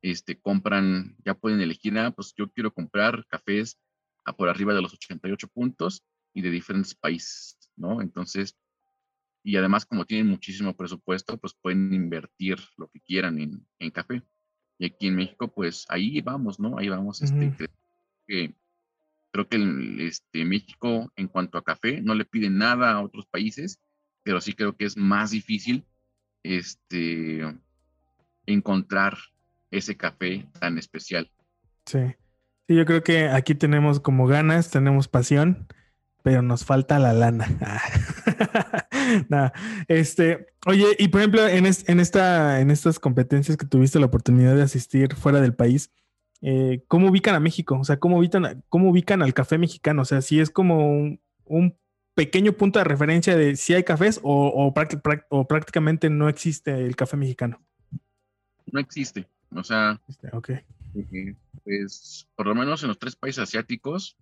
este, compran, ya pueden elegir, ah, pues yo quiero comprar cafés por arriba de los 88 puntos y de diferentes países, ¿no? Entonces, y además como tienen muchísimo presupuesto, pues pueden invertir lo que quieran en, en café. Y aquí en México, pues ahí vamos, ¿no? Ahí vamos, este, que, creo que este, México en cuanto a café no le pide nada a otros países pero sí creo que es más difícil este, encontrar ese café tan especial. Sí. Sí, yo creo que aquí tenemos como ganas, tenemos pasión, pero nos falta la lana. este, oye, y por ejemplo, en, en, esta, en estas competencias que tuviste la oportunidad de asistir fuera del país, eh, ¿cómo ubican a México? O sea, ¿cómo ubican, ¿cómo ubican al café mexicano? O sea, si es como un, un pequeño punto de referencia de si hay cafés o, o, prácticamente no existe el café mexicano? No existe. O sea, pues por lo menos en los tres países asiáticos,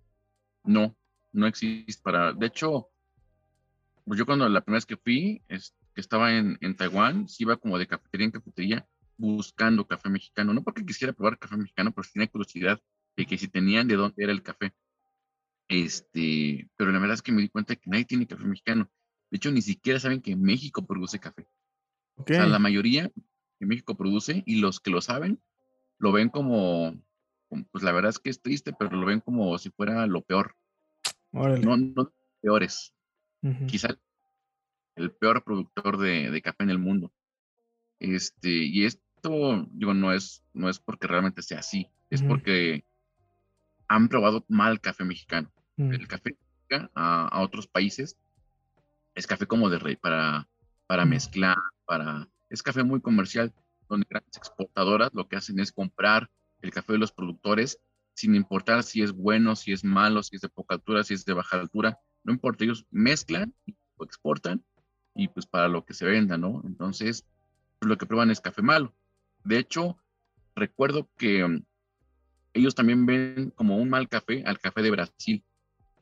no, no existe para. De hecho, pues yo cuando la primera vez que fui, es, que estaba en, en Taiwán, sí iba como de cafetería en cafetería buscando café mexicano. No porque quisiera probar café mexicano, pero tenía curiosidad de que si tenían de dónde era el café. Este, pero la verdad es que me di cuenta que nadie tiene café mexicano. De hecho, ni siquiera saben que México produce café. O sea, la mayoría que México produce y los que lo saben lo ven como, pues la verdad es que es triste, pero lo ven como si fuera lo peor. No, no peores. Quizá el peor productor de, de, café en el mundo. Este, y esto, digo, no es, no es porque realmente sea así, es porque han probado mal café mexicano. Mm. El café a, a, otros países es café como de rey para, para mezclar, para, es café muy comercial. Donde grandes exportadoras lo que hacen es comprar el café de los productores sin importar si es bueno, si es malo, si es de poca altura, si es de baja altura, no importa, ellos mezclan y lo exportan y pues para lo que se venda, ¿no? Entonces, pues, lo que prueban es café malo. De hecho, recuerdo que mm, ellos también ven como un mal café al café de Brasil.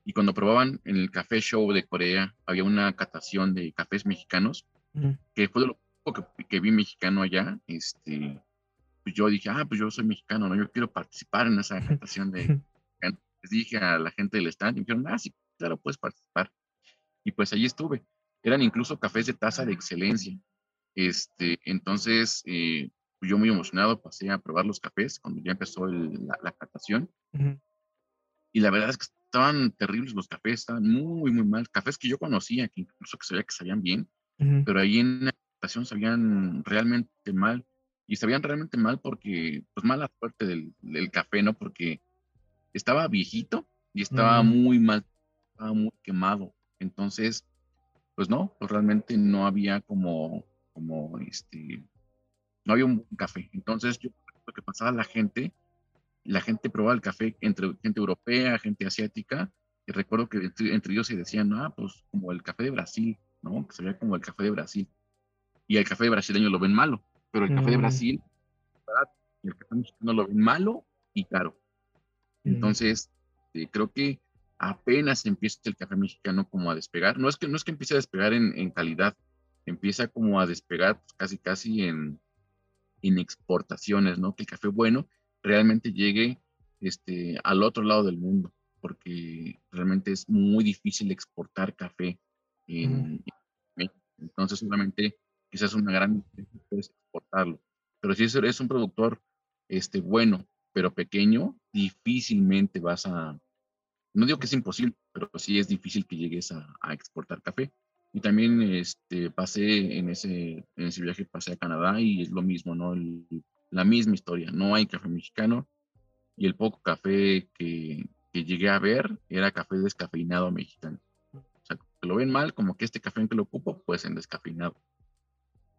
Y cuando probaban en el Café Show de Corea, había una catación de cafés mexicanos, que fue de lo que, que, vi mexicano allá. Este, pues yo dije, ah, pues yo soy mexicano, ¿no? Yo quiero participar en esa catación de... Les dije a la gente del stand y me dijeron, ah, sí, claro, puedes participar. Y pues allí estuve. Eran incluso cafés de taza de excelencia. Este, entonces, eh, pues, yo muy emocionado pasé a probar los cafés cuando ya empezó la, la, catación. Y la verdad es que estaban terribles los cafés, estaban muy, muy mal. Cafés que yo conocía, que incluso que sabía que sabían bien, pero ahí en la catación sabían realmente mal. Y sabían realmente mal porque, pues mala suerte del, del café, ¿no? Porque estaba viejito y estaba muy mal, estaba muy quemado. Entonces, pues no, pues realmente no había como, como este, no había un café. Entonces, yo lo que pasaba la gente, la gente probaba el café entre gente europea, gente asiática, y recuerdo que entre, ellos se decían, ah, pues como el café de Brasil, ¿no? Que se veía como el café de Brasil. Y el café brasileño lo ven malo, pero el café de mm. Brasil, y el café mexicano lo ven malo y caro. Mm. Entonces, eh, creo que apenas empieza el café mexicano como a despegar. No es que, no es que empiece a despegar en, en calidad, empieza como a despegar pues, casi, casi en, en exportaciones, ¿no? Que el café bueno realmente llegue este, al otro lado del mundo, porque realmente es muy difícil exportar café en, Entonces, solamente quizás una gran es exportarlo. Pero si eres un productor este, bueno, pero pequeño, difícilmente vas a, no digo que es imposible, pero sí es difícil que llegues a, a exportar café. Y también este, pasé en ese, en ese viaje, pasé a Canadá y es lo mismo, ¿no? la misma historia, no hay café mexicano y el poco café que, que, llegué a ver era café descafeinado mexicano. O sea, que lo ven mal, como que este café en que lo ocupo, pues en descafeinado.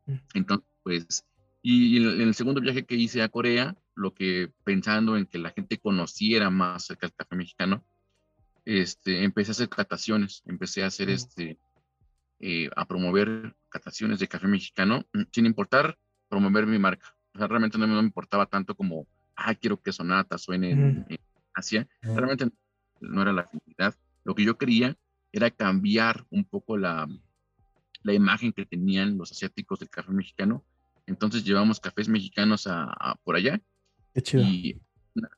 Mm. Entonces, pues, y en el segundo viaje que hice a Corea, lo que pensando en que la gente conociera más acerca del café mexicano, este, empecé a hacer cataciones, empecé a hacer mm. este, eh, a promover cataciones de café mexicano, mm, sin importar promover mi marca. O sea, realmente no, me importaba tanto como, ah, quiero que Sonata suene en, Asia. Realmente no era la finalidad. Lo que yo quería era cambiar un poco la, la imagen que tenían los asiáticos del café mexicano. Entonces llevamos cafés mexicanos a, por allá. Y una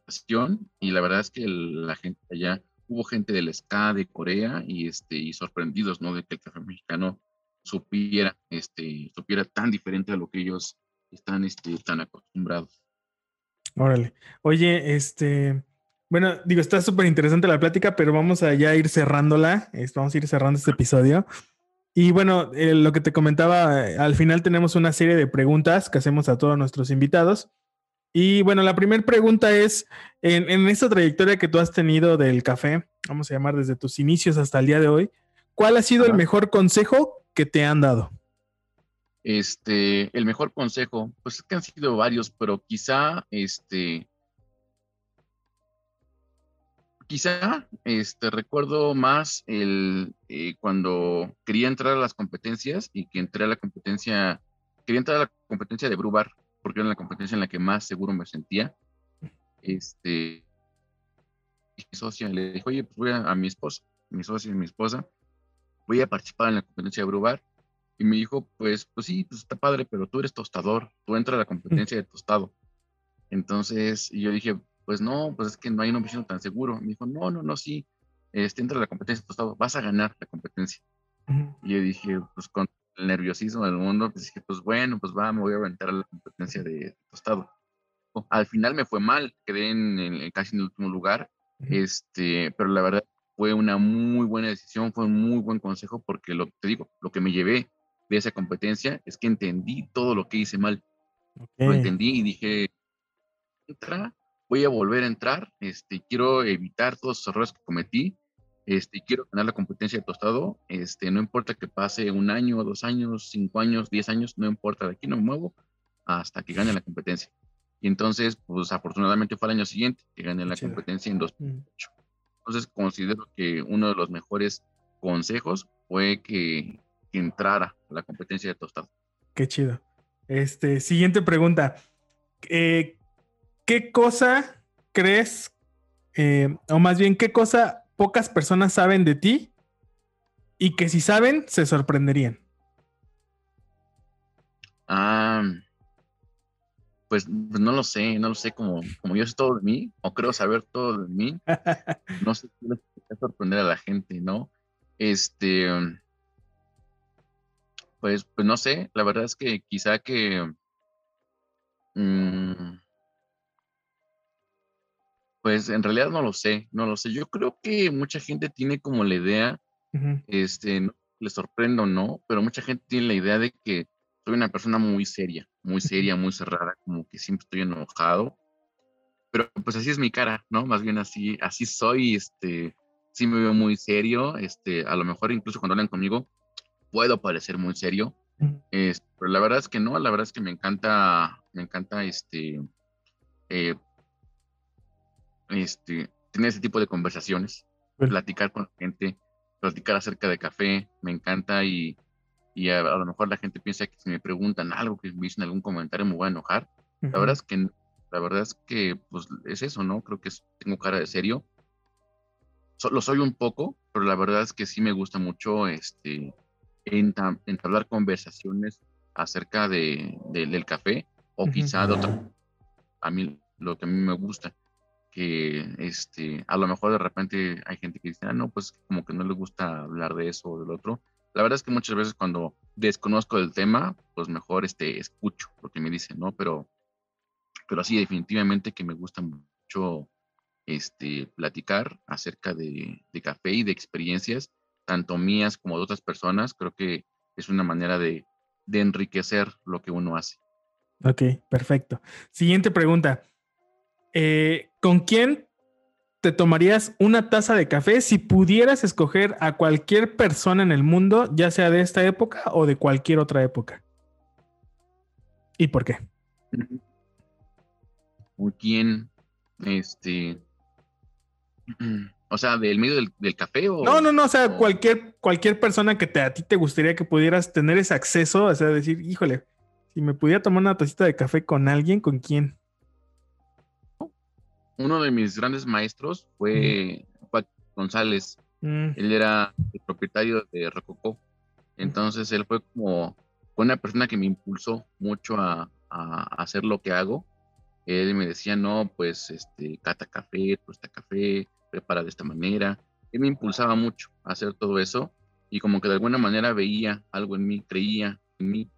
y la verdad es que la gente allá hubo gente del SCA de Corea y, este, y sorprendidos, ¿no? De que el café mexicano supiera, este, supiera tan diferente a lo que ellos están, este, tan acostumbrados. Órale. Oye, este, bueno, digo, está súper interesante la plática, pero vamos a ya ir cerrándola. Vamos a ir cerrando este episodio. Y bueno, eh, lo que te comentaba, al final tenemos una serie de preguntas que hacemos a todos nuestros invitados. Y bueno, la primera pregunta es, en, en, esta trayectoria que tú has tenido del café, vamos a llamar desde tus inicios hasta el día de hoy, ¿cuál ha sido el mejor consejo que te han dado? Este, el mejor consejo, pues es que han sido varios, pero quizá, este, quizá, este, recuerdo más el, eh, cuando quería entrar a las competencias y que entré a la competencia, quería entrar a la competencia de Brubar porque era la competencia en la que más seguro me sentía. Este, mi socia le dijo, oye, pues voy a, mi esposa, mi socia y mi esposa, voy a participar en la competencia de Brubar. Y me dijo, pues, pues sí, pues está padre, pero tú eres tostador, tú entras a la competencia de tostado. Entonces, yo dije, pues no, pues es que no hay un oficio tan seguro. Me dijo, no, no, no, sí, este, entra a la competencia de tostado, vas a ganar la competencia. Y yo dije, pues con el nerviosismo del mundo, pues dije, pues bueno, pues va, me voy a aventar a la competencia de tostado. Al final me fue mal, quedé en, casi en el último lugar, este, pero la verdad fue una muy buena decisión, fue un muy buen consejo porque lo te digo, lo que me llevé de esa competencia es que entendí todo lo que hice mal. Lo entendí y dije, entra, voy a volver a entrar, este, quiero evitar todos los errores que cometí este, quiero ganar la competencia de tostado, este, no importa que pase un año, dos años, cinco años, diez años, no importa, de aquí no me muevo, hasta que gane la competencia. Y entonces, pues afortunadamente fue el año siguiente que gané la competencia en 2008. Mm. Entonces, considero que uno de los mejores consejos fue que, entrara a la competencia de tostado. Qué chido. Este, siguiente pregunta. Eh, ¿Qué cosa crees, eh, o más bien, qué cosa pocas personas saben de ti y que si saben, se sorprenderían? Ah, pues, pues, no lo sé, no lo sé, como, como yo sé todo de mí, o creo saber todo de mí, no sé qué le sorprender a la gente, ¿no? Este, pues, pues no sé, la verdad es que quizá que, mm, pues en realidad no lo sé, no lo sé. Yo creo que mucha gente tiene como la idea, este, no le sorprendo o no, pero mucha gente tiene la idea de que soy una persona muy seria, muy seria, muy cerrada, como que siempre estoy enojado. Pero pues así es mi cara, ¿no? Más bien así, así soy, este, sí me veo muy serio, este, a lo mejor incluso cuando hablan conmigo puedo parecer muy serio, pero la verdad es que no, la verdad es que me encanta, me encanta, este, eh, este, tener ese tipo de conversaciones, platicar con la gente, platicar acerca de café, me encanta y y a, lo mejor la gente piensa que si me preguntan algo, que me dicen algún comentario, me voy a enojar. La verdad es que la verdad es que pues es eso, ¿no? Creo que tengo cara de serio. lo soy un poco, pero la verdad es que sí me gusta mucho este entablar conversaciones acerca de, del café o quizá de otra a mí lo que a mí me gusta que este a lo mejor de repente hay gente que dice ah no pues como que no le gusta hablar de eso o del otro la verdad es que muchas veces cuando desconozco el tema, pues mejor este, escucho lo que me dicen, ¿no? Pero, pero sí, definitivamente que me gusta mucho este, platicar acerca de, café y de experiencias, tanto mías como de otras personas. Creo que es una manera de, de enriquecer lo que uno hace. Ok, perfecto. Siguiente pregunta. Eh, ¿Con quién te tomarías una taza de café si pudieras escoger a cualquier persona en el mundo, ya sea de esta época o de cualquier otra época? ¿Y por qué? ¿Con quién? Este. O sea, del medio del, café o. No, no, no. O sea, cualquier, cualquier persona que te, a ti te gustaría que pudieras tener ese acceso, o sea, decir, híjole, si me pudiera tomar una tacita de café con alguien, ¿con quién? Uno de mis grandes maestros fue Juan González. Mm. Él era el propietario de Rococó. Entonces él fue como una persona que me impulsó mucho a, hacer lo que hago. Él me decía, no, pues, este, cata café, tuesta café, prepara de esta manera. Él me impulsaba mucho a hacer todo eso y como que de alguna manera veía algo en mí, creía en mí.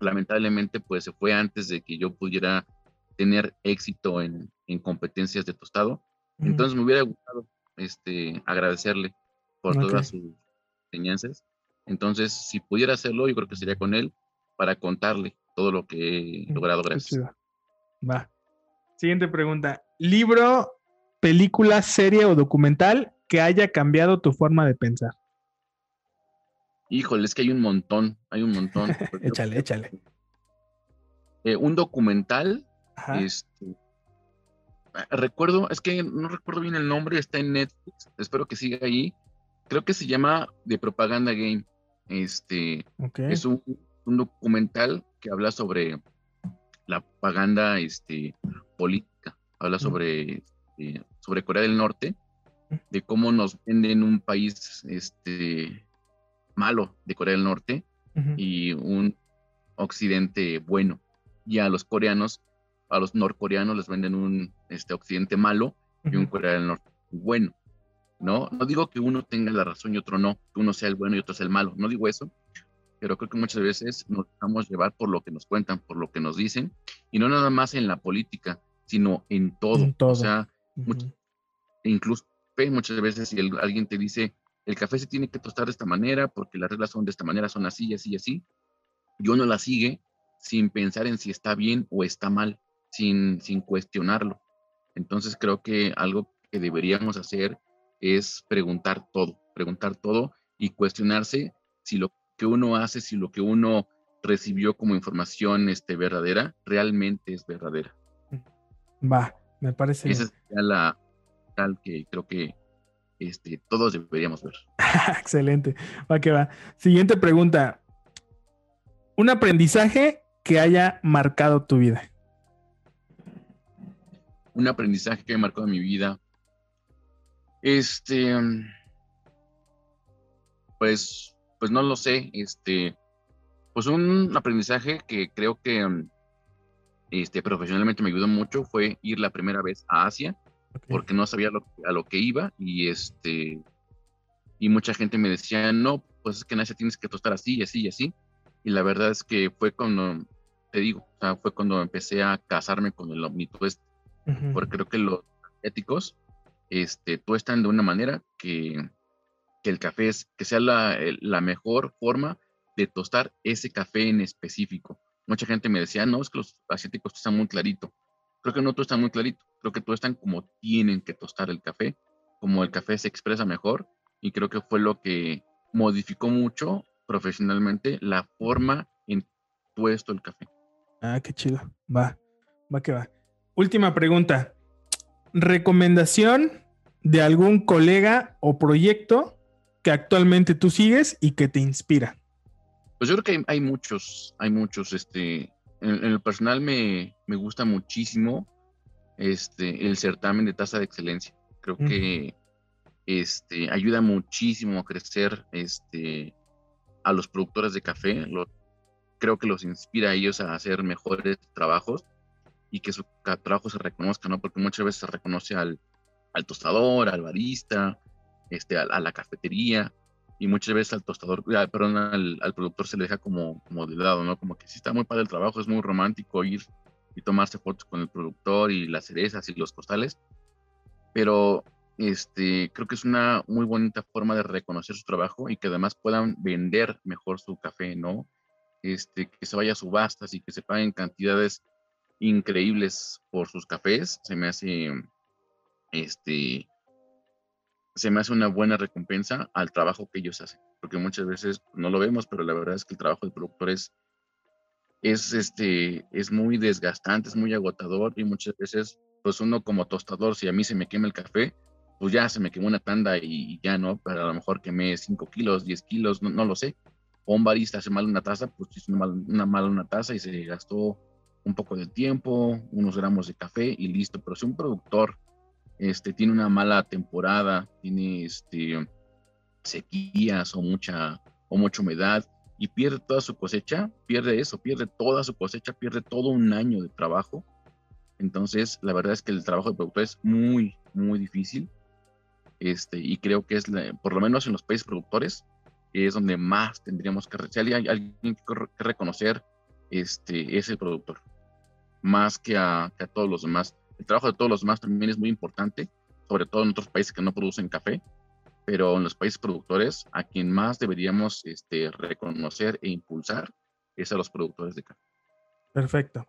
Lamentablemente, pues se fue antes de que yo pudiera tener éxito en, en competencias de tostado. Entonces me hubiera gustado este, agradecerle por todas sus enseñanzas. Entonces, si pudiera hacerlo, yo creo que sería con él para contarle todo lo que he mm, logrado gracias. Va. Siguiente pregunta. ¿Libro, película, serie o documental que haya cambiado tu forma de pensar? Híjole, es que hay un montón, hay un montón. échale, échale. Eh, un documental este, recuerdo, es que no recuerdo bien el nombre, está en Netflix, espero que siga ahí. Creo que se llama The Propaganda Game. Este es un, documental que habla sobre la propaganda este, política, habla sobre, este, sobre Corea del Norte, de cómo nos venden un país este, malo de Corea del Norte y un occidente bueno. Y a los coreanos a los norcoreanos les venden un este, occidente malo y un Corea del Norte bueno. ¿no? No digo que uno tenga la razón y otro no, que uno sea el bueno y otro sea el malo, no digo eso, pero creo que muchas veces nos dejamos llevar por lo que nos cuentan, por lo que nos dicen, y no nada más en la política, sino en todo. O sea, incluso muchas veces si alguien te dice, el café se tiene que tostar de esta manera porque las reglas son de esta manera, son así, así, así, y uno la sigue sin pensar en si está bien o está mal sin, sin cuestionarlo. Entonces creo que algo que deberíamos hacer es preguntar todo, preguntar todo y cuestionarse si lo que uno hace, si lo que uno recibió como información este, verdadera, realmente es verdadera. Va, me parece. Esa es la tal que creo que este, todos deberíamos ver. Excelente. Va que va. Siguiente pregunta. Un aprendizaje que haya marcado tu vida. Un aprendizaje que haya marcado mi vida. Este, pues, pues no lo sé. Este, pues un aprendizaje que creo que este, profesionalmente me ayudó mucho fue ir la primera vez a Asia, porque no sabía a lo que iba y este, y mucha gente me decía, no, pues es que en Asia tienes que tostar así y así y así. Y la verdad es que fue cuando, te digo, o sea, fue cuando empecé a casarme con el OmniTwist, porque creo que los éticos este, tuestan de una manera que, que el café es, que sea la, la mejor forma de tostar ese café en específico. Mucha gente me decía, no, es que los asiáticos están muy clarito. Creo que no están muy clarito. Creo que están como tienen que tostar el café, como el café se expresa mejor. Y creo que fue lo que modificó mucho profesionalmente la forma en tuesto el café. Ah, qué chido. Va, va que va. Última pregunta. ¿Recomendación de algún colega o proyecto que actualmente tú sigues y que te inspira? Pues yo creo que hay, muchos, hay muchos, este, en, el personal me, gusta muchísimo este, el certamen de tasa de excelencia. Creo que este, ayuda muchísimo a crecer este, a los productores de café. creo que los inspira a ellos a hacer mejores trabajos y que su trabajo se reconozca, ¿no? Porque muchas veces se reconoce al, al tostador, al barista, este, a la cafetería, y muchas veces al tostador, perdón, al, productor se le deja como, como de lado, ¿no? Como que si está muy padre el trabajo, es muy romántico ir y tomarse fotos con el productor y las cerezas y los costales, pero este, creo que es una muy bonita forma de reconocer su trabajo y que además puedan vender mejor su café, ¿no? Este, que se vaya a subastas y que se paguen cantidades increíbles por sus cafés, se me hace, este, se me hace una buena recompensa al trabajo que ellos hacen, porque muchas veces no lo vemos, pero la verdad es que el trabajo del productor es, es, este, es muy desgastante, es muy agotador y muchas veces, pues uno como tostador, si a mí se me quema el café, pues ya se me quemó una tanda y ya no, pero a lo mejor quemé 5 kilos, 10 kilos, no, lo sé. O un barista hace mal una taza, pues hizo una, una mala una taza y se gastó un poco de tiempo, unos gramos de café y listo. Pero si un productor este, tiene una mala temporada, tiene este, sequías o mucha, o mucha humedad y pierde toda su cosecha, pierde eso, pierde toda su cosecha, pierde todo un año de trabajo. Entonces, la verdad es que el trabajo de productor es muy, muy difícil. Este, y creo que es, por lo menos en los países productores, es donde más tendríamos que, si hay alguien que reconocer, este, es el productor, más que a, que a todos los demás el trabajo de todos los demás también es muy importante, sobre todo en otros países que no producen café, pero en los países productores, a quien más deberíamos este, reconocer e impulsar es a los productores de café. Perfecto.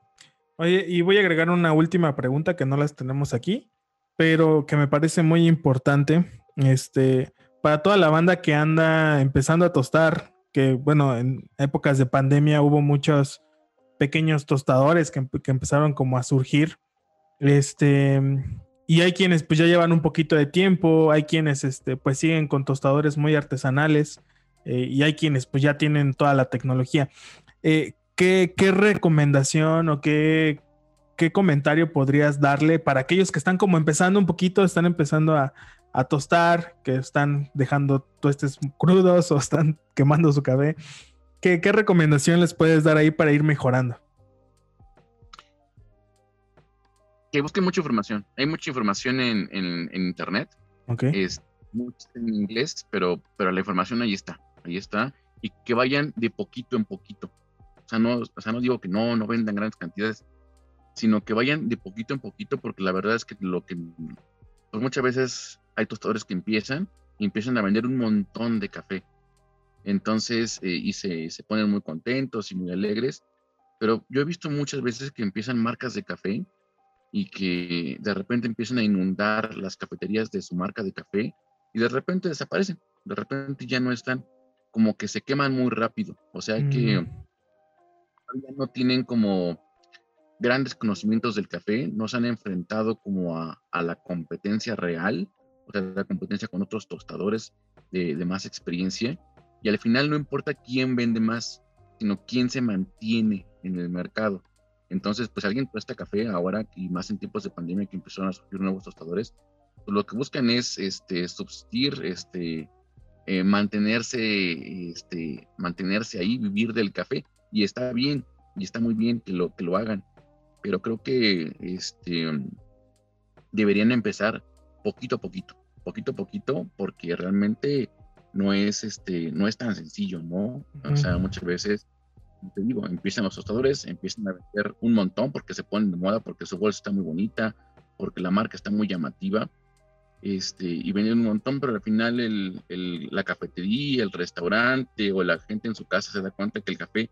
Oye, y voy a agregar una última pregunta que no las tenemos aquí, pero que me parece muy importante. Este, para toda la banda que anda empezando a tostar, que bueno, en épocas de pandemia hubo muchos pequeños tostadores que, empezaron como a surgir este, y hay quienes pues ya llevan un poquito de tiempo, hay quienes este, pues siguen con tostadores muy artesanales eh, y hay quienes pues ya tienen toda la tecnología. Eh, ¿qué, recomendación o qué, qué comentario podrías darle para aquellos que están como empezando un poquito, están empezando a, tostar, que están dejando tuestes crudos o están quemando su café? ¿Qué, ¿Qué recomendación les puedes dar ahí para ir mejorando? que busquen mucha información. Hay mucha información en, en, internet. Es mucho en inglés, pero, pero la información ahí está. Ahí está. Y que vayan de poquito en poquito. O sea, no, o sea, no digo que no, no vendan grandes cantidades, sino que vayan de poquito en poquito, porque la verdad es que lo que. Pues muchas veces hay tostadores que empiezan y empiezan a vender un montón de café. Entonces, eh, y se, se ponen muy contentos y muy alegres. Pero yo he visto muchas veces que empiezan marcas de café y que de repente empiezan a inundar las cafeterías de su marca de café y de repente desaparecen, de repente ya no están, como que se queman muy rápido. O sea, que, mm. no tienen como grandes conocimientos del café, no se han enfrentado como a, la competencia real, o sea, la competencia con otros tostadores de, de, más experiencia. Y al final no importa quién vende más, sino quién se mantiene en el mercado. Entonces, pues alguien cuesta café ahora y más en tiempos de pandemia que empezaron a surgir nuevos tostadores, pues lo que buscan es este, subsistir, este, eh, mantenerse, este, mantenerse ahí, vivir del café. Y está bien, y está muy bien que lo, que lo hagan. Pero creo que este, deberían empezar poquito a poquito, poquito a poquito, porque realmente no es, este, no es tan sencillo, ¿no? O sea, muchas veces te digo, empiezan los tostadores, empiezan a vender un montón porque se ponen de moda, porque su bolsa está muy bonita, porque la marca está muy llamativa, este, y venden un montón, pero al final el, el, la cafetería, el restaurante o la gente en su casa se da cuenta que el café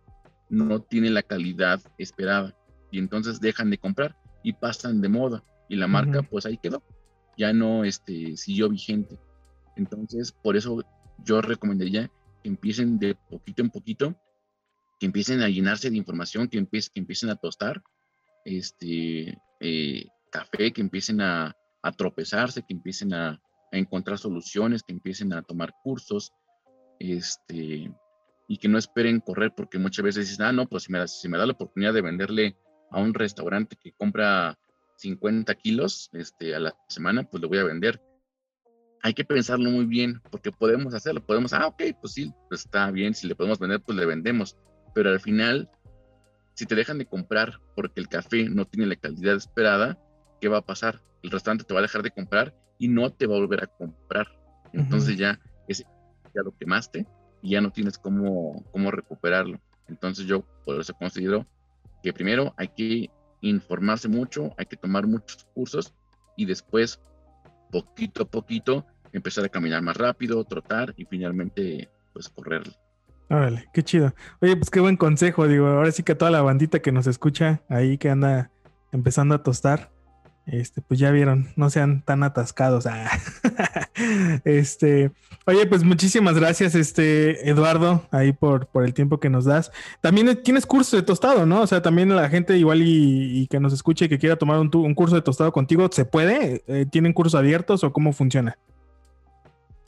no tiene la calidad esperada y entonces dejan de comprar y pasan de moda y la marca pues ahí quedó, ya no este, siguió vigente. Entonces, por eso yo recomendaría que empiecen de poquito en poquito que empiecen a llenarse de información, que, empiecen, que empiecen a tostar este, eh, café, que empiecen a, tropezarse, que empiecen a, encontrar soluciones, que empiecen a tomar cursos, este, y que no esperen correr, porque muchas veces dicen, ah, no, pues si me, si me da la oportunidad de venderle a un restaurante que compra 50 kilos este, a la semana, pues lo voy a vender. Hay que pensarlo muy bien, porque podemos hacerlo, podemos, ah, ok, pues sí, pues está bien, si le podemos vender, pues le vendemos pero al final, si te dejan de comprar porque el café no tiene la calidad esperada, ¿qué va a pasar? El restaurante te va a dejar de comprar y no te va a volver a comprar. Entonces ya, ese, ya lo quemaste y ya no tienes cómo, cómo recuperarlo. Entonces yo por eso considero que primero hay que informarse mucho, hay que tomar muchos cursos y después, poquito a poquito, empezar a caminar más rápido, trotar y finalmente, pues correr. Órale, qué chido. Oye, pues qué buen consejo, digo, ahora sí que toda la bandita que nos escucha ahí que anda empezando a tostar, este, pues ya vieron, no sean tan atascados. Ah. este, oye, pues muchísimas gracias, este, Eduardo, ahí por, por el tiempo que nos das. También tienes curso de tostado, ¿no? O sea, también la gente igual y, que nos escuche y que quiera tomar un, un, curso de tostado contigo, ¿se puede? Eh, ¿Tienen cursos abiertos o cómo funciona?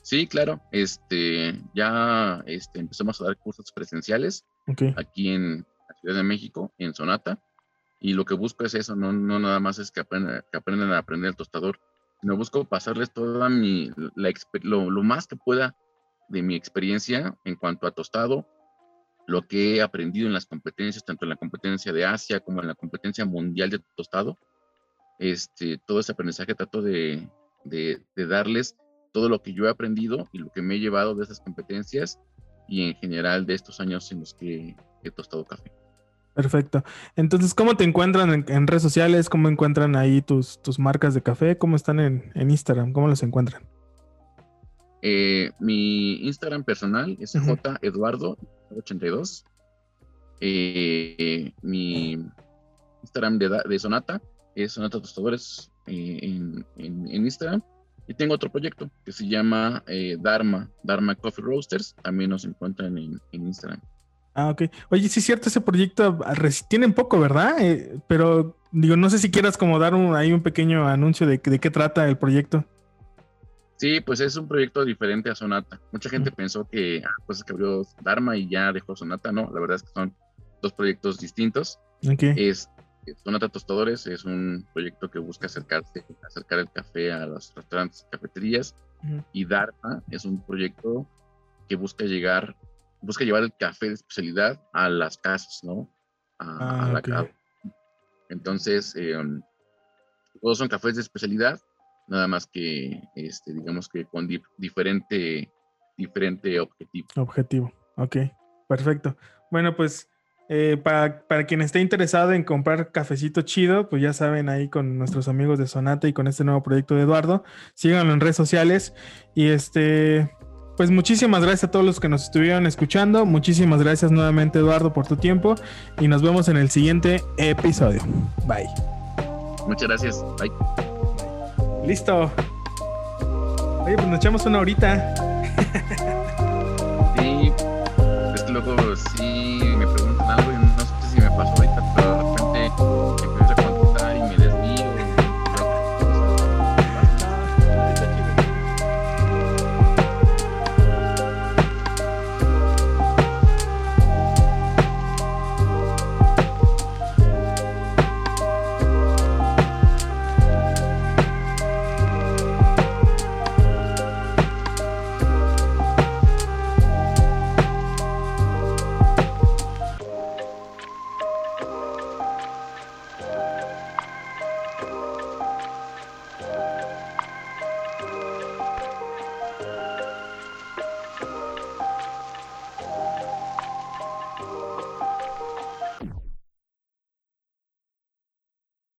Sí, claro. Este, ya este, empezamos a dar cursos presenciales aquí en la Ciudad de México, en Sonata. Y lo que busco es eso, no, no nada más es que, que aprendan a aprender el tostador, sino busco pasarles toda mi, la, lo, lo más que pueda de mi experiencia en cuanto a tostado, lo que he aprendido en las competencias, tanto en la competencia de Asia como en la competencia mundial de tostado. Este, todo ese aprendizaje trato de, de, de darles todo lo que yo he aprendido y lo que me he llevado de esas competencias y en general de estos años en los que he tostado café. Perfecto. Entonces, ¿cómo te encuentran en, redes sociales? ¿Cómo encuentran ahí tus, tus marcas de café? ¿Cómo están en, Instagram? ¿Cómo los encuentran? Eh, mi Instagram personal es jeduardo82. Eh, mi Instagram de, Sonata es Sonata Tostadores eh, en, en Instagram. Y tengo otro proyecto que se llama eh, Dharma, Dharma Coffee Roasters. También nos encuentran en, Instagram. Ah, ok. Oye, sí es cierto, ese proyecto tienen poco, ¿verdad? Eh, pero digo, no sé si quieras como dar un, ahí un pequeño anuncio de, de qué trata el proyecto. Sí, pues es un proyecto diferente a Sonata. Mucha gente pensó que, ah, pues que abrió Dharma y ya dejó Sonata. No, la verdad es que son dos proyectos distintos. Okay. Es Sonata Tostadores es un proyecto que busca acercarse, acercar el café a los restaurantes y cafeterías. Y Dharma es un proyecto que busca llegar, busca llevar el café de especialidad a las casas, ¿no? A, ah, la casa. Entonces, em, todos son cafés de especialidad, nada más que, este, digamos que con diferente, diferente objetivo. Objetivo, ok, perfecto. Bueno, pues eh, para, quien esté interesado en comprar cafecito chido, pues ya saben ahí con nuestros amigos de Sonata y con este nuevo proyecto de Eduardo. Síganlo en redes sociales. Y este, pues muchísimas gracias a todos los que nos estuvieron escuchando. Muchísimas gracias nuevamente, Eduardo, por tu tiempo. Y nos vemos en el siguiente episodio. Bye. Muchas gracias. Bye. Listo. Oye, pues nos echamos una horita.